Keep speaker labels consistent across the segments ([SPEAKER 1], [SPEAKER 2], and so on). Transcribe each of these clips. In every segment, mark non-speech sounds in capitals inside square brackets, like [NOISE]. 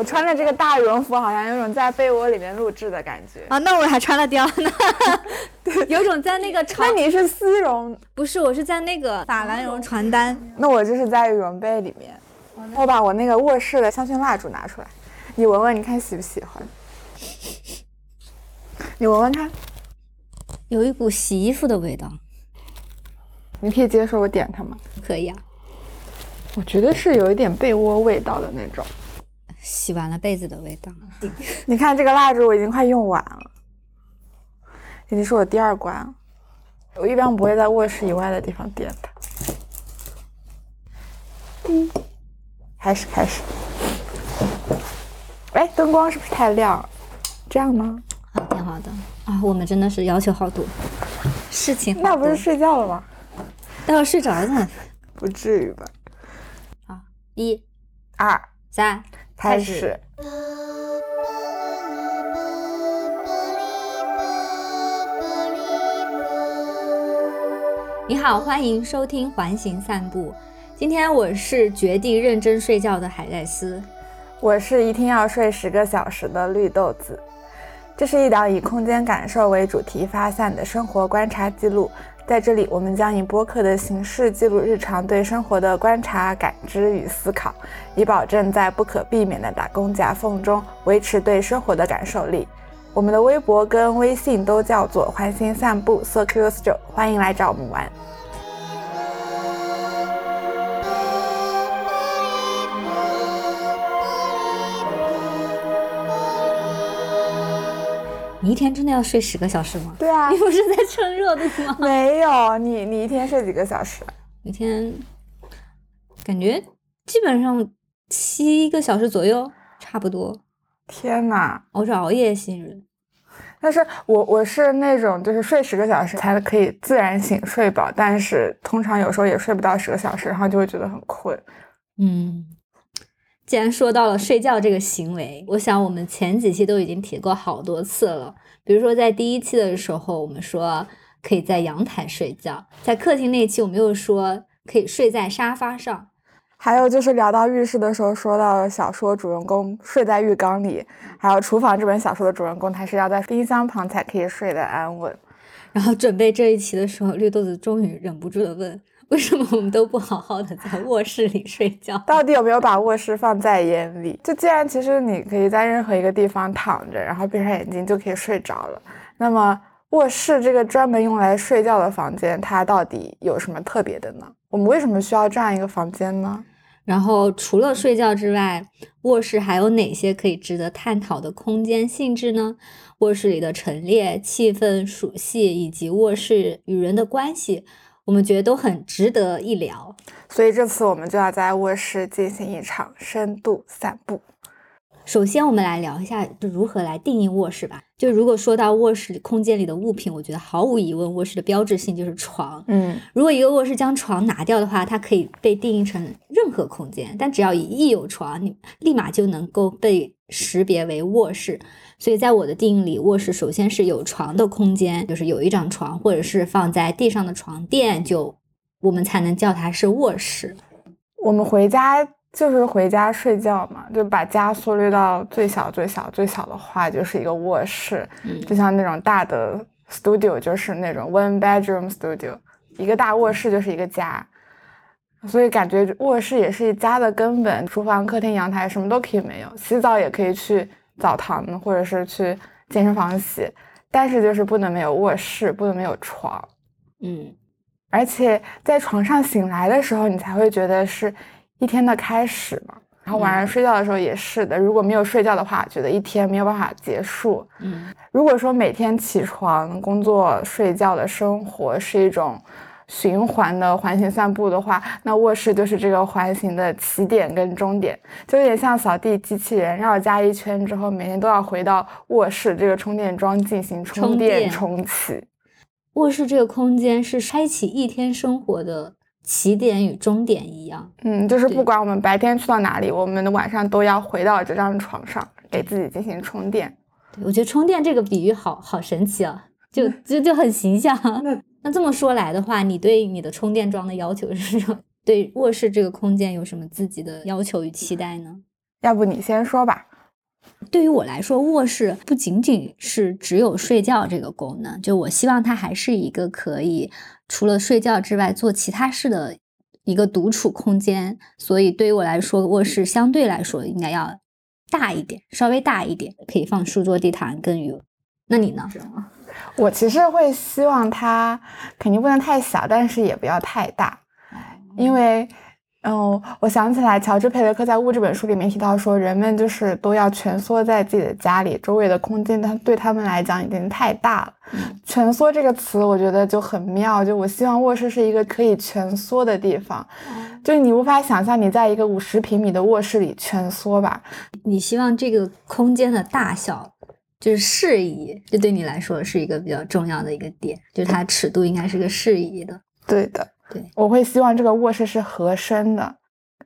[SPEAKER 1] 我穿的这个大羽绒服好像有种在被窝里面录制的感觉
[SPEAKER 2] 啊。那我还穿了貂呢，[LAUGHS] 有种在那个床。
[SPEAKER 1] 那你是丝绒？
[SPEAKER 2] 不是，我是在那个法兰绒床单。
[SPEAKER 1] 那我就是在羽绒被里面。我把我那个卧室的香薰蜡烛拿出来，你闻闻，你看喜不喜欢？你闻闻看，
[SPEAKER 2] 有一股洗衣服的味道。
[SPEAKER 1] 你可以接受我点它吗？
[SPEAKER 2] 可以啊。
[SPEAKER 1] 我觉得是有一点被窝味道的那种，
[SPEAKER 2] 洗完了被子的味道。[LAUGHS]
[SPEAKER 1] 你看这个蜡烛我已经快用完了，已经是我第二关。我一般不会在卧室以外的地方点的。嗯，开始开始。哎，灯光是不是太亮？这样吗？
[SPEAKER 2] 好，挺好的。啊，我们真的是要求好多，事情
[SPEAKER 1] 那不是睡觉了吗？
[SPEAKER 2] 待会睡着了呢。
[SPEAKER 1] 不至于吧？
[SPEAKER 2] 啊一、
[SPEAKER 1] 二、
[SPEAKER 2] 三，
[SPEAKER 1] 开始。
[SPEAKER 2] 你好，欢迎收听环形散步。今天我是决定认真睡觉的海带丝，
[SPEAKER 1] 我是一天要睡十个小时的绿豆子。这是一档以空间感受为主题发散的生活观察记录。在这里，我们将以播客的形式记录日常对生活的观察、感知与思考，以保证在不可避免的打工夹缝中维持对生活的感受力。我们的微博跟微信都叫做“环形散步 Circular Stroll”，欢迎来找我们玩。
[SPEAKER 2] 你一天真的要睡十个小时吗？
[SPEAKER 1] 对啊，
[SPEAKER 2] 你不是在蹭热度吗？[LAUGHS]
[SPEAKER 1] 没有，你你一天睡几个小时？
[SPEAKER 2] 一天感觉基本上七个小时左右，差不多。
[SPEAKER 1] 天呐，
[SPEAKER 2] 我是熬夜型人，
[SPEAKER 1] 但是我我是那种就是睡十个小时才可以自然醒睡饱，但是通常有时候也睡不到十个小时，然后就会觉得很困。
[SPEAKER 2] 嗯。既然说到了睡觉这个行为，我想我们前几期都已经提过好多次了。比如说在第一期的时候，我们说可以在阳台睡觉；在客厅那期，我们又说可以睡在沙发上。
[SPEAKER 1] 还有就是聊到浴室的时候，说到小说主人公睡在浴缸里；还有厨房这本小说的主人公，他是要在冰箱旁才可以睡得安稳。
[SPEAKER 2] 然后准备这一期的时候，绿豆子终于忍不住的问。为什么我们都不好好的在卧室里睡觉？[LAUGHS]
[SPEAKER 1] 到底有没有把卧室放在眼里？就既然其实你可以在任何一个地方躺着，然后闭上眼睛就可以睡着了，那么卧室这个专门用来睡觉的房间，它到底有什么特别的呢？我们为什么需要这样一个房间呢？
[SPEAKER 2] 然后除了睡觉之外，卧室还有哪些可以值得探讨的空间性质呢？卧室里的陈列、气氛、属性以及卧室与人的关系。我们觉得都很值得一聊，
[SPEAKER 1] 所以这次我们就要在卧室进行一场深度散步。
[SPEAKER 2] 首先，我们来聊一下就如何来定义卧室吧。就如果说到卧室空间里的物品，我觉得毫无疑问，卧室的标志性就是床。
[SPEAKER 1] 嗯，
[SPEAKER 2] 如果一个卧室将床拿掉的话，它可以被定义成任何空间，但只要一有床，你立马就能够被识别为卧室。所以在我的定义里，卧室首先是有床的空间，就是有一张床，或者是放在地上的床垫，就我们才能叫它是卧室。
[SPEAKER 1] 我们回家就是回家睡觉嘛，就把家缩略到最小、最小、最小的话，就是一个卧室。就像那种大的 studio，就是那种 one bedroom studio，一个大卧室就是一个家。所以感觉卧室也是家的根本，厨房、客厅、阳台什么都可以没有，洗澡也可以去。澡堂或者是去健身房洗，但是就是不能没有卧室，不能没有床，
[SPEAKER 2] 嗯，
[SPEAKER 1] 而且在床上醒来的时候，你才会觉得是一天的开始嘛。然后晚上睡觉的时候也是的，如果没有睡觉的话，觉得一天没有办法结束。
[SPEAKER 2] 嗯，
[SPEAKER 1] 如果说每天起床、工作、睡觉的生活是一种。循环的环形散步的话，那卧室就是这个环形的起点跟终点，就有点像扫地机器人绕家一圈之后，每天都要回到卧室这个充电桩进行充电重启。
[SPEAKER 2] 卧室这个空间是开启一天生活的起点与终点一样。
[SPEAKER 1] 嗯，就是不管我们白天去到哪里，我们的晚上都要回到这张床上，给自己进行充电。
[SPEAKER 2] 对，我觉得充电这个比喻好好神奇啊，就就就很形象。那这么说来的话，你对你的充电桩的要求是什么对卧室这个空间有什么自己的要求与期待呢？
[SPEAKER 1] 要不你先说吧。
[SPEAKER 2] 对于我来说，卧室不仅仅是只有睡觉这个功能，就我希望它还是一个可以除了睡觉之外做其他事的一个独处空间。所以对于我来说，卧室相对来说应该要大一点，稍微大一点，可以放书桌、地毯跟鱼。那你呢？
[SPEAKER 1] 我其实会希望它肯定不能太小，但是也不要太大，因为。嗯，我想起来，乔治·佩雷克在《物》这本书里面提到说，人们就是都要蜷缩在自己的家里，周围的空间，它对他们来讲已经太大了。蜷缩这个词，我觉得就很妙。就我希望卧室是一个可以蜷缩的地方，就你无法想象你在一个五十平米的卧室里蜷缩吧？
[SPEAKER 2] 你希望这个空间的大小就是适宜，这对你来说是一个比较重要的一个点，就是它尺度应该是个适宜的。
[SPEAKER 1] 对的。
[SPEAKER 2] 对，
[SPEAKER 1] 我会希望这个卧室是合身的，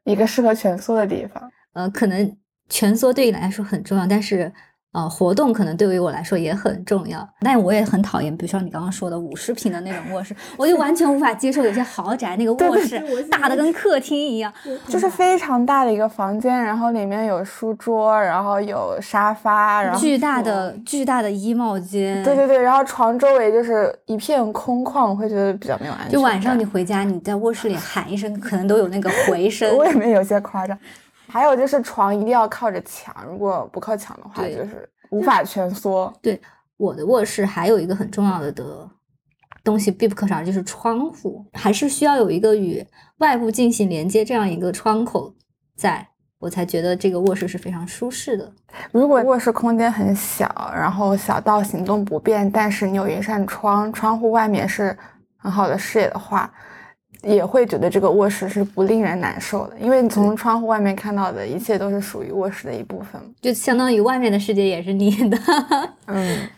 [SPEAKER 1] 一个适合蜷缩的地方。
[SPEAKER 2] 呃，可能蜷缩对你来说很重要，但是。呃，活动可能对于我来说也很重要，但我也很讨厌，比如像你刚刚说的五十平的那种卧室，我就完全无法接受。有些豪宅那个卧室大的跟客厅一样，
[SPEAKER 1] 就是非常大的一个房间，然后里面有书桌，然后有沙发，然后
[SPEAKER 2] 巨大的巨大的衣帽间，
[SPEAKER 1] 对对对，然后床周围就是一片空旷，我会觉得比较没有安全。
[SPEAKER 2] 就晚上你回家，你在卧室里喊一声，可能都有那个回 [LAUGHS] 声。
[SPEAKER 1] 未免有些夸张。还有就是床一定要靠着墙，如果不靠墙的话，就是无法蜷缩。
[SPEAKER 2] 对，我的卧室还有一个很重要的的东西必不可少，就是窗户，还是需要有一个与外部进行连接这样一个窗口，在我才觉得这个卧室是非常舒适的。
[SPEAKER 1] 如果卧室空间很小，然后小到行动不便，但是你有一扇窗，窗户外面是很好的视野的话。也会觉得这个卧室是不令人难受的，因为你从窗户外面看到的一切都是属于卧室的一部分，
[SPEAKER 2] 就相当于外面的世界也是你的。
[SPEAKER 1] 嗯，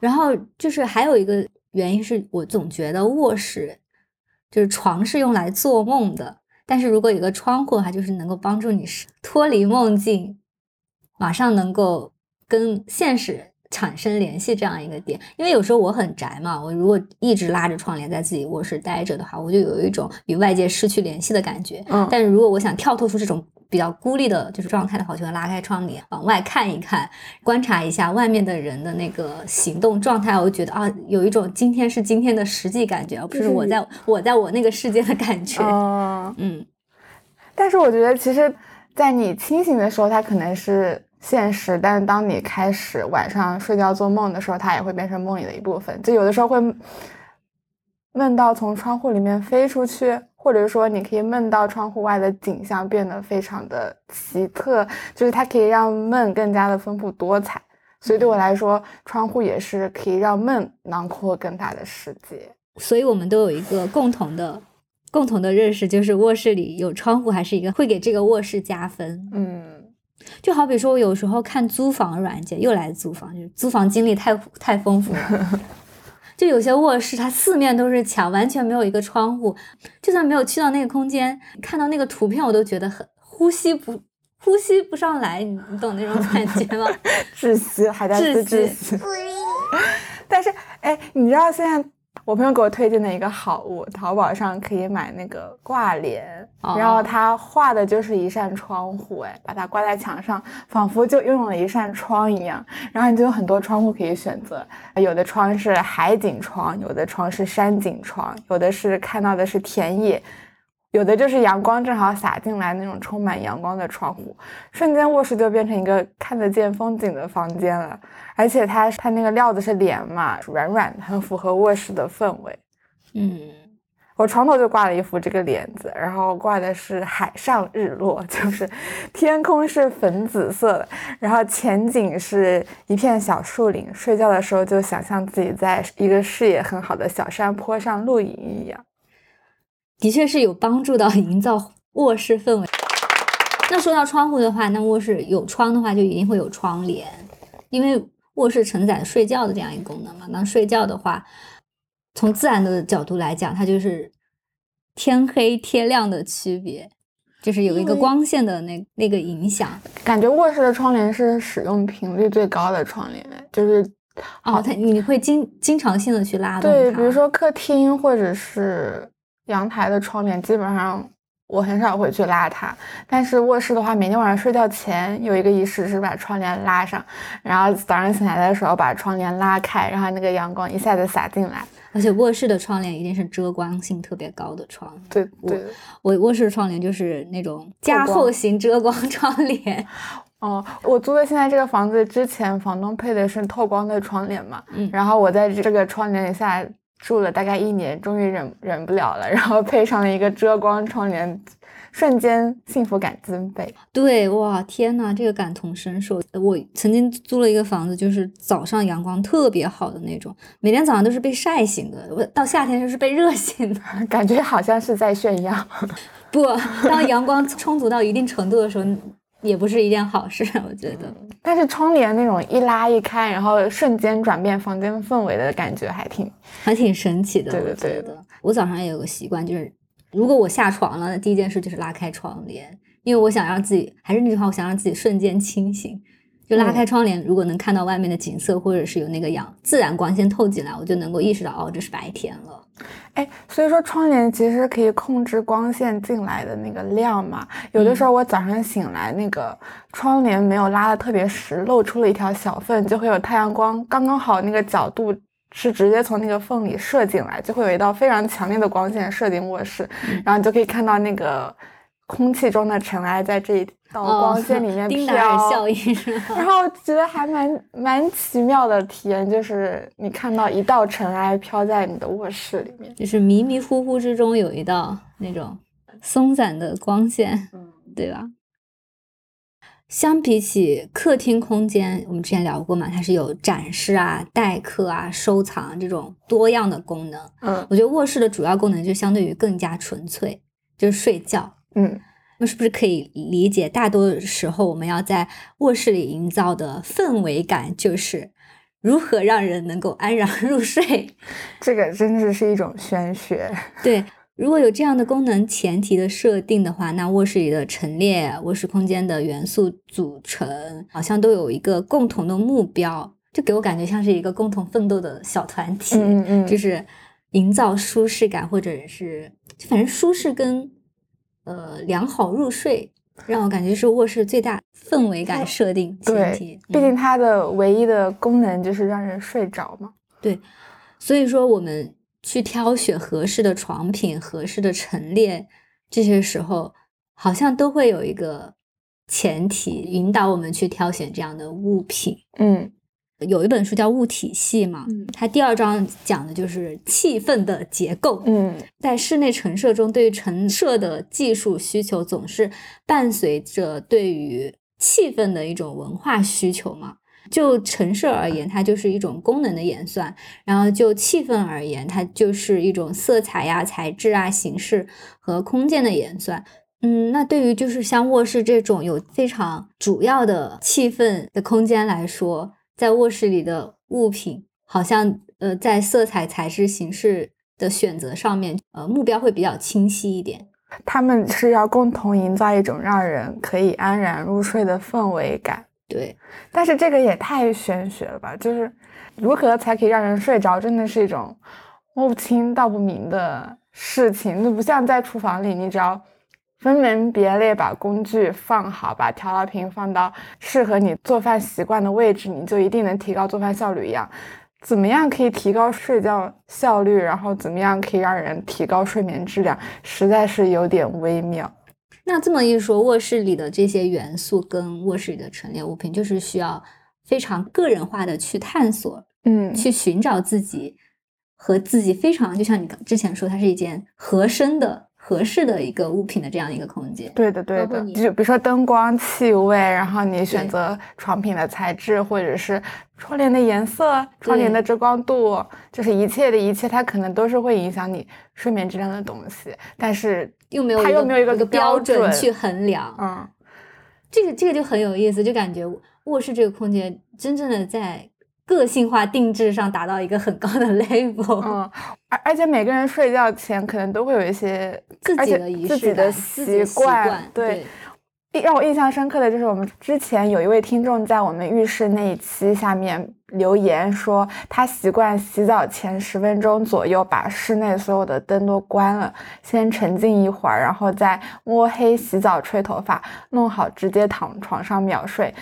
[SPEAKER 2] 然后就是还有一个原因是我总觉得卧室就是床是用来做梦的，但是如果有个窗户的话，就是能够帮助你脱离梦境，马上能够跟现实。产生联系这样一个点，因为有时候我很宅嘛，我如果一直拉着窗帘在自己卧室待着的话，我就有一种与外界失去联系的感觉。
[SPEAKER 1] 嗯，
[SPEAKER 2] 但是如果我想跳脱出这种比较孤立的就是状态的话，我就会拉开窗帘往外看一看，观察一下外面的人的那个行动状态，我就觉得啊，有一种今天是今天的实际感觉，而不是我在我在我那个世界的感觉。嗯，
[SPEAKER 1] 但是我觉得其实，在你清醒的时候，它可能是。现实，但是当你开始晚上睡觉做梦的时候，它也会变成梦里的一部分。就有的时候会梦到从窗户里面飞出去，或者说你可以梦到窗户外的景象变得非常的奇特，就是它可以让梦更加的丰富多彩。所以对我来说，窗户也是可以让梦囊括更大的世界。
[SPEAKER 2] 所以我们都有一个共同的、共同的认识，就是卧室里有窗户还是一个会给这个卧室加分。
[SPEAKER 1] 嗯。
[SPEAKER 2] 就好比说，我有时候看租房软件，又来租房，就是租房经历太太丰富了。[LAUGHS] 就有些卧室，它四面都是墙，完全没有一个窗户，就算没有去到那个空间，看到那个图片，我都觉得很呼吸不呼吸不上来，你懂那种感觉吗？[LAUGHS]
[SPEAKER 1] 窒息，还在窒息。[LAUGHS] 但是，哎，你知道现在？我朋友给我推荐的一个好物，淘宝上可以买那个挂帘，然后他画的就是一扇窗户，哎，把它挂在墙上，仿佛就拥有了一扇窗一样。然后你就有很多窗户可以选择，有的窗是海景窗，有的窗是山景窗，有的是看到的是田野。有的就是阳光正好洒进来那种充满阳光的窗户，瞬间卧室就变成一个看得见风景的房间了。而且它它那个料子是帘嘛，软软的，很符合卧室的氛围。
[SPEAKER 2] 嗯，
[SPEAKER 1] 我床头就挂了一幅这个帘子，然后挂的是海上日落，[LAUGHS] 就是天空是粉紫色的，然后前景是一片小树林。睡觉的时候就想象自己在一个视野很好的小山坡上露营一样。
[SPEAKER 2] 的确是有帮助到 [LAUGHS] 营造卧室氛围。那说到窗户的话，那卧室有窗的话，就一定会有窗帘，因为卧室承载睡觉的这样一个功能嘛。那睡觉的话，从自然的角度来讲，它就是天黑天亮的区别，就是有一个光线的那那个影响。
[SPEAKER 1] 感觉卧室的窗帘是使用频率最高的窗帘，就是
[SPEAKER 2] 哦，它你会经经常性的去拉动
[SPEAKER 1] 对，比如说客厅或者是。阳台的窗帘基本上我很少会去拉它。但是卧室的话，每天晚上睡觉前有一个仪式是把窗帘拉上，然后早上醒来的时候把窗帘拉开，然后那个阳光一下子洒进来。
[SPEAKER 2] 而且卧室的窗帘一定是遮光性特别高的窗。
[SPEAKER 1] 对对，
[SPEAKER 2] 我卧室窗帘就是那种加厚型遮光 [LAUGHS] 窗帘。
[SPEAKER 1] 哦，我租的现在这个房子之前房东配的是透光的窗帘嘛，嗯，然后我在这个窗帘下住了大概一年，终于忍忍不了了，然后配上了一个遮光窗帘。瞬间幸福感增倍。
[SPEAKER 2] 对，哇，天呐，这个感同身受。我曾经租了一个房子，就是早上阳光特别好的那种，每天早上都是被晒醒的。我到夏天就是被热醒的，[LAUGHS]
[SPEAKER 1] 感觉好像是在炫耀。[LAUGHS]
[SPEAKER 2] 不，当阳光充足到一定程度的时候，也不是一件好事，我觉得。
[SPEAKER 1] 但是窗帘那种一拉一开，然后瞬间转变房间氛围的感觉，还挺
[SPEAKER 2] 还挺神奇的。
[SPEAKER 1] 对对对
[SPEAKER 2] 的。我早上也有个习惯，就是。如果我下床了，第一件事就是拉开窗帘，因为我想让自己还是那句话，我想让自己瞬间清醒。就拉开窗帘，如果能看到外面的景色，或者是有那个阳自然光线透进来，我就能够意识到哦，这是白天了。
[SPEAKER 1] 哎，所以说窗帘其实可以控制光线进来的那个量嘛。有的时候我早上醒来，那个窗帘没有拉的特别实，露出了一条小缝，就会有太阳光刚刚好那个角度。是直接从那个缝里射进来，就会有一道非常强烈的光线射进卧室，然后你就可以看到那个空气中的尘埃在这一道光线里面 [LAUGHS] 飘。
[SPEAKER 2] 效应。[LAUGHS]
[SPEAKER 1] 然后觉得还蛮蛮奇妙的体验，就是你看到一道尘埃飘在你的卧室里面，
[SPEAKER 2] 就是迷迷糊糊之中有一道那种松散的光线，嗯，对吧？相比起客厅空间，我们之前聊过嘛，它是有展示啊、待客啊、收藏这种多样的功能。
[SPEAKER 1] 嗯，
[SPEAKER 2] 我觉得卧室的主要功能就相对于更加纯粹，就是睡觉。
[SPEAKER 1] 嗯，
[SPEAKER 2] 那是不是可以理解，大多时候我们要在卧室里营造的氛围感，就是如何让人能够安然入睡？[LAUGHS]
[SPEAKER 1] 这个真的是一种玄学。[LAUGHS]
[SPEAKER 2] 对。如果有这样的功能前提的设定的话，那卧室里的陈列、卧室空间的元素组成，好像都有一个共同的目标，就给我感觉像是一个共同奋斗的小团体，
[SPEAKER 1] 嗯嗯，
[SPEAKER 2] 就是营造舒适感，或者是反正舒适跟呃良好入睡，让我感觉是卧室最大氛围感设定前提。
[SPEAKER 1] 毕竟它的唯一的功能就是让人睡着嘛。
[SPEAKER 2] 对，所以说我们。去挑选合适的床品、合适的陈列，这些时候好像都会有一个前提引导我们去挑选这样的物品。
[SPEAKER 1] 嗯，
[SPEAKER 2] 有一本书叫《物体系》嘛，它第二章讲的就是气氛的结构。
[SPEAKER 1] 嗯，
[SPEAKER 2] 在室内陈设中，对于陈设的技术需求总是伴随着对于气氛的一种文化需求嘛。就陈设而言，它就是一种功能的演算；然后就气氛而言，它就是一种色彩呀、材质啊、形式和空间的演算。嗯，那对于就是像卧室这种有非常主要的气氛的空间来说，在卧室里的物品，好像呃，在色彩、材质、形式的选择上面，呃，目标会比较清晰一点。
[SPEAKER 1] 他们是要共同营造一种让人可以安然入睡的氛围感。
[SPEAKER 2] 对，
[SPEAKER 1] 但是这个也太玄学了吧？就是如何才可以让人睡着，真的是一种摸不清道不明的事情。那不像在厨房里，你只要分门别类把工具放好，把调料瓶放到适合你做饭习惯的位置，你就一定能提高做饭效率一样。怎么样可以提高睡觉效率？然后怎么样可以让人提高睡眠质量？实在是有点微妙。
[SPEAKER 2] 那这么一说，卧室里的这些元素跟卧室里的陈列物品，就是需要非常个人化的去探索，
[SPEAKER 1] 嗯，
[SPEAKER 2] 去寻找自己和自己非常，就像你之前说，它是一件合身的。合适的一个物品的这样一个空间，
[SPEAKER 1] 对的，对的。就比如说灯光、气味，然后你选择床品的材质，或者是窗帘的颜色、窗帘的遮光度，就是一切的一切，它可能都是会影响你睡眠质量的东西。但是
[SPEAKER 2] 又没有
[SPEAKER 1] 它又没有一
[SPEAKER 2] 个
[SPEAKER 1] 标
[SPEAKER 2] 准去衡量。
[SPEAKER 1] 嗯，
[SPEAKER 2] 这个这个就很有意思，就感觉卧室这个空间真正的在。个性化定制上达到一个很高的 [LAUGHS] level，
[SPEAKER 1] 嗯，而而且每个人睡觉前可能都会有一些
[SPEAKER 2] 自己的仪
[SPEAKER 1] 式、自己的
[SPEAKER 2] 习
[SPEAKER 1] 惯，对。让我印象深刻的就是我们之前有一位听众在我们浴室那一期下面留言说，他习惯洗澡前十分钟左右把室内所有的灯都关了，先沉浸一会儿，然后再摸黑洗澡、吹头发，弄好直接躺床上秒睡。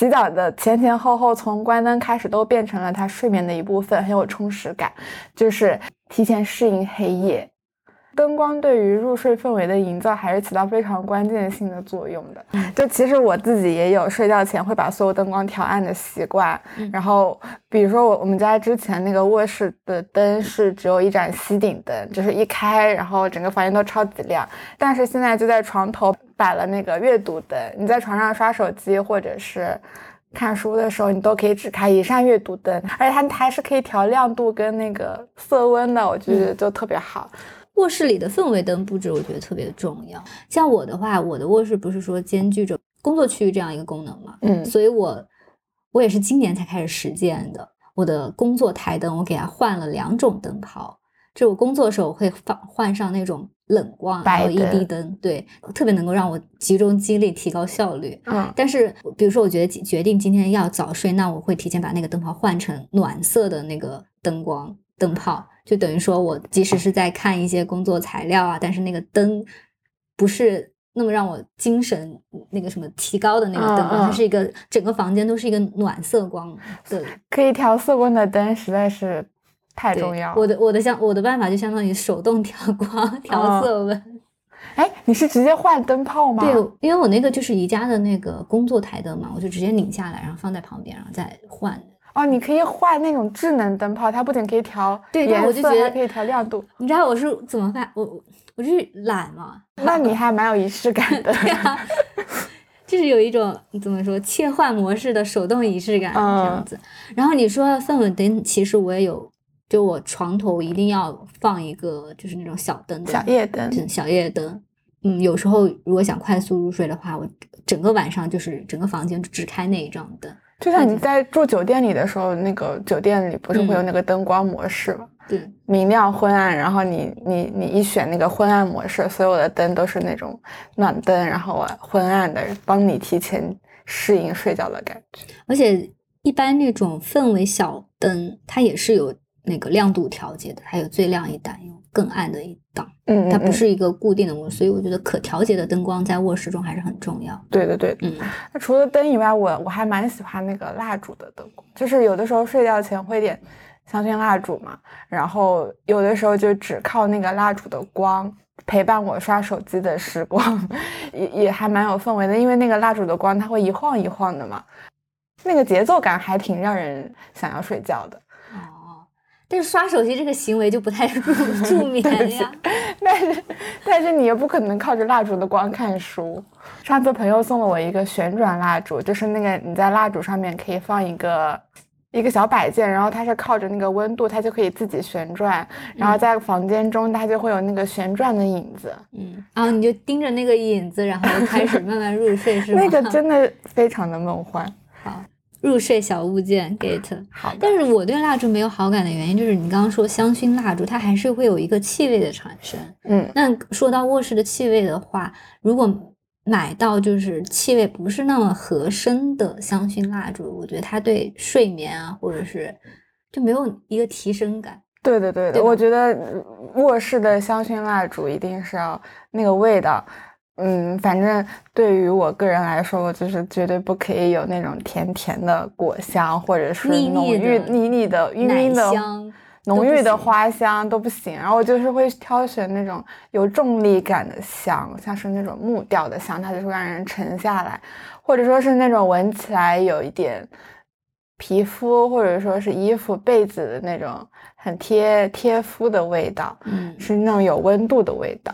[SPEAKER 1] 洗澡的前前后后，从关灯开始都变成了他睡眠的一部分，很有充实感，就是提前适应黑夜。灯光对于入睡氛围的营造还是起到非常关键性的作用的。就其实我自己也有睡觉前会把所有灯光调暗的习惯。然后，比如说我我们家之前那个卧室的灯是只有一盏吸顶灯，就是一开，然后整个房间都超级亮。但是现在就在床头摆了那个阅读灯，你在床上刷手机或者是看书的时候，你都可以只开一扇阅读灯，而且它还是可以调亮度跟那个色温的，我觉得就特别好。
[SPEAKER 2] 卧室里的氛围灯布置，我觉得特别的重要。像我的话，我的卧室不是说兼具着工作区域这样一个功能嘛，
[SPEAKER 1] 嗯，
[SPEAKER 2] 所以我我也是今年才开始实践的。我的工作台灯，我给它换了两种灯泡，就我工作的时候我会放换上那种冷光 LED 灯，对，特别能够让我集中精力、提高效率。
[SPEAKER 1] 嗯，
[SPEAKER 2] 但是比如说，我觉得决定今天要早睡，那我会提前把那个灯泡换成暖色的那个灯光灯泡。就等于说，我即使是在看一些工作材料啊，但是那个灯不是那么让我精神那个什么提高的那个灯光，它是一个整个房间都是一个暖色光的，
[SPEAKER 1] 可以调色温的灯实在是太重要。
[SPEAKER 2] 我的我的相我的办法就相当于手动 [LAUGHS] 调光调色温。[LAUGHS]
[SPEAKER 1] 哎，你是直接换灯泡吗？
[SPEAKER 2] 对，因为我那个就是宜家的那个工作台灯嘛，我就直接拧下来，然后放在旁边，然后再换。
[SPEAKER 1] 哦，你可以换那种智能灯泡，它不仅可以调对颜色，还可以调亮度。
[SPEAKER 2] 你知道我是怎么办？我我就是懒嘛。
[SPEAKER 1] 那你还蛮有仪式感的。[LAUGHS]
[SPEAKER 2] 对啊，就是有一种怎么说切换模式的手动仪式感这样子。然后你说氛围灯，其实我也有，就我床头一定要放一个，就是那种小灯，
[SPEAKER 1] 小夜灯，
[SPEAKER 2] 小夜灯。嗯，有时候如果想快速入睡的话，我整个晚上就是整个房间只开那一盏灯。
[SPEAKER 1] 就像你在住酒店里的时候，那个酒店里不是会有那个灯光模式吗？
[SPEAKER 2] 对，
[SPEAKER 1] 明亮昏暗，然后你你你一选那个昏暗模式，所有的灯都是那种暖灯，然后昏暗的，帮你提前适应睡觉的感觉。
[SPEAKER 2] 而且一般那种氛围小灯，它也是有那个亮度调节的，还有最亮一档，有更暗的一档。
[SPEAKER 1] 嗯，
[SPEAKER 2] 它不是一个固定的模式，所以我觉得可调节的灯光在卧室中还是很重要。
[SPEAKER 1] 对对对，
[SPEAKER 2] 嗯，
[SPEAKER 1] 那除了灯以外，我我还蛮喜欢那个蜡烛的灯光，就是有的时候睡觉前会点香薰蜡烛嘛，然后有的时候就只靠那个蜡烛的光陪伴我刷手机的时光，也也还蛮有氛围的，因为那个蜡烛的光它会一晃一晃的嘛，那个节奏感还挺让人想要睡觉的。
[SPEAKER 2] 但是刷手机这个行为就不太 [LAUGHS] 助助 [LAUGHS] 眠呀。[LAUGHS]
[SPEAKER 1] 但是但是你又不可能靠着蜡烛的光看书。上次朋友送了我一个旋转蜡烛，就是那个你在蜡烛上面可以放一个一个小摆件，然后它是靠着那个温度，它就可以自己旋转，然后在房间中它就会有那个旋转的影子。
[SPEAKER 2] 嗯，然后你就盯着那个影子，然后开始慢慢入睡，是吗？
[SPEAKER 1] 那个真的非常的梦幻。
[SPEAKER 2] 好。入睡小物件 get
[SPEAKER 1] 好，
[SPEAKER 2] 但是我对蜡烛没有好感的原因就是你刚刚说香薰蜡烛，它还是会有一个气味的产生。
[SPEAKER 1] 嗯，
[SPEAKER 2] 那说到卧室的气味的话，如果买到就是气味不是那么合身的香薰蜡烛，我觉得它对睡眠啊，或者是就没有一个提升感。
[SPEAKER 1] 对对对，我觉得卧室的香薰蜡烛一定是要那个味道。嗯，反正对于我个人来说，我就是绝对不可以有那种甜甜的果香，或者是浓郁腻腻的晕晕的浓郁的花香都不行。然后我就是会挑选那种有重力感的香，像是那种木调的香，它就会让人沉下来，或者说是那种闻起来有一点皮肤或者说是衣服被子的那种很贴贴肤的味道，
[SPEAKER 2] 嗯，
[SPEAKER 1] 是那种有温度的味道。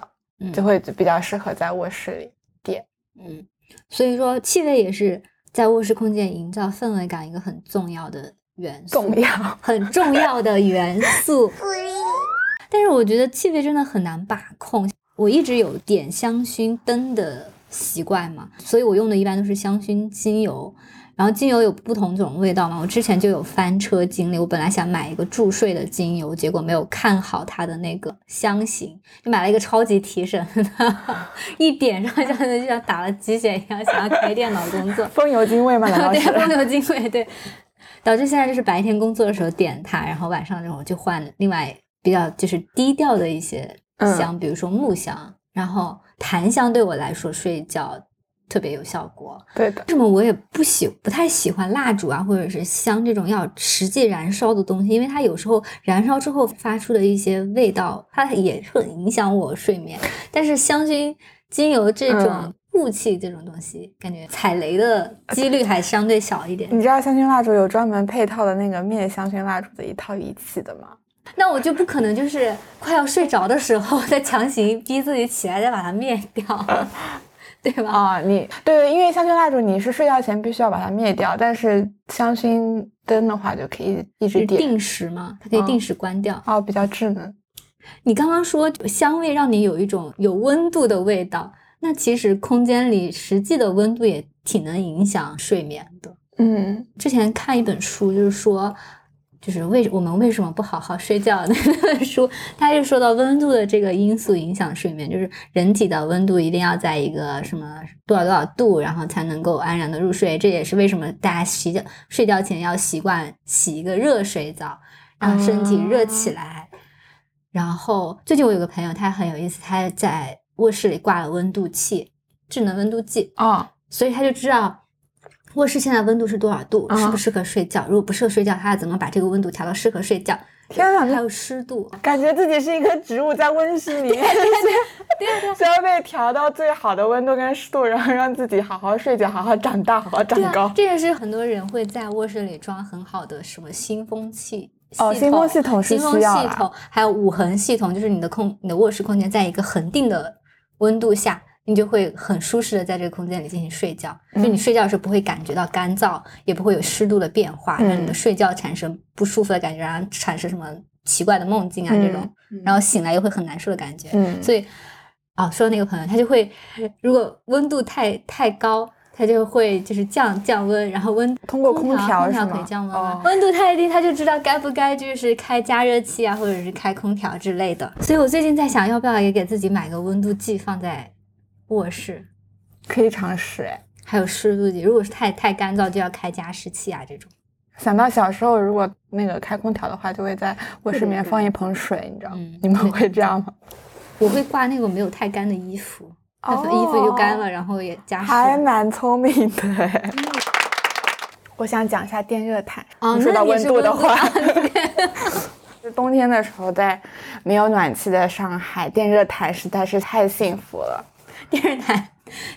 [SPEAKER 1] 就会比较适合在卧室里点，
[SPEAKER 2] 嗯，所以说气味也是在卧室空间营造氛围感一个很重要的元素，
[SPEAKER 1] 重要
[SPEAKER 2] 很重要的元素。[LAUGHS] 但是我觉得气味真的很难把控。我一直有点香薰灯的习惯嘛，所以我用的一般都是香薰精油。然后精油有不同种味道嘛，我之前就有翻车经历。我本来想买一个助睡的精油，结果没有看好它的那个香型，就买了一个超级提神的，[LAUGHS] 一点上像就像打了鸡血一样，想要开电脑工作。[LAUGHS]
[SPEAKER 1] 风油精味吗？[LAUGHS]
[SPEAKER 2] 对，风油精味，对。导致现在就是白天工作的时候点它，然后晚上这种就换另外比较就是低调的一些香，比如说木香，然后檀香对我来说睡觉。特别有效果，
[SPEAKER 1] 对的。
[SPEAKER 2] 为什么我也不喜不太喜欢蜡烛啊，或者是香这种要实际燃烧的东西？因为它有时候燃烧之后发出的一些味道，它也很影响我睡眠。但是香薰、精油这种雾气这种东西，感觉踩雷的几率还相对小一点。
[SPEAKER 1] 你知道香薰蜡烛有专门配套的那个灭香薰蜡烛的一套仪器的吗？
[SPEAKER 2] 那我就不可能就是快要睡着的时候 [LAUGHS] 再强行逼自己起来再把它灭掉。[LAUGHS] 对吧？
[SPEAKER 1] 啊，你对，因为香薰蜡烛你是睡觉前必须要把它灭掉，但是香薰灯的话就可以一直点。
[SPEAKER 2] 定时吗？它可以定时关掉。
[SPEAKER 1] 哦，比较智能。
[SPEAKER 2] 你刚刚说香味让你有一种有温度的味道，那其实空间里实际的温度也挺能影响睡眠的。
[SPEAKER 1] 嗯，
[SPEAKER 2] 之前看一本书，就是说。就是为我们为什么不好好睡觉？[LAUGHS] 那本书，他就说到温度的这个因素影响睡眠，就是人体的温度一定要在一个什么多少多少度，然后才能够安然的入睡。这也是为什么大家洗觉睡觉前要习惯洗一个热水澡，让身体热起来。然后最近我有个朋友，他很有意思，他在卧室里挂了温度器，智能温度计
[SPEAKER 1] 啊，
[SPEAKER 2] 所以他就知道。卧室现在温度是多少度？适不适合睡觉？如果不适合睡觉，他要怎么把这个温度调到适合睡觉？
[SPEAKER 1] 天啊，
[SPEAKER 2] 还有湿度，
[SPEAKER 1] 感觉自己是一棵植物在温室里，[LAUGHS]
[SPEAKER 2] 对对对，
[SPEAKER 1] 需要被调到最好的温度跟湿度，然后让自己好好睡觉，好好长大，好好长高。
[SPEAKER 2] 这也是很多人会在卧室里装很好的什么新风器
[SPEAKER 1] 哦，新风系统是需要
[SPEAKER 2] 系统，还有五恒系统，就是你的空，你的卧室空间在一个恒定的温度下。你就会很舒适的在这个空间里进行睡觉，就你睡觉的时候不会感觉到干燥，也不会有湿度的变化，让你的睡觉产生不舒服的感觉，然后产生什么奇怪的梦境啊这种，然后醒来又会很难受的感觉。所以，哦，说那个朋友，他就会，如果温度太太高，他就会就是降降温，然后温
[SPEAKER 1] 通过空
[SPEAKER 2] 调
[SPEAKER 1] 空
[SPEAKER 2] 调可以降温，温度太低，他就知道该不该就是开加热器啊，或者是开空调之类的。所以我最近在想，要不要也给自己买个温度计放在。卧室
[SPEAKER 1] 可以尝试哎，
[SPEAKER 2] 还有湿度计，如果是太太干燥，就要开加湿器啊。这种
[SPEAKER 1] 想到小时候，如果那个开空调的话，就会在卧室里面放一盆水，你知道吗？你们会这样吗？
[SPEAKER 2] 我会挂那种没有太干的衣服，衣服就干了，然后也加湿。
[SPEAKER 1] 还蛮聪明的。我想讲一下电热毯。
[SPEAKER 2] 哦，
[SPEAKER 1] 说到温
[SPEAKER 2] 度
[SPEAKER 1] 的话 [LAUGHS] [LAUGHS] 就冬天的时候，在没有暖气的上海，电热毯实在是太幸福了。[LAUGHS]
[SPEAKER 2] 电热毯，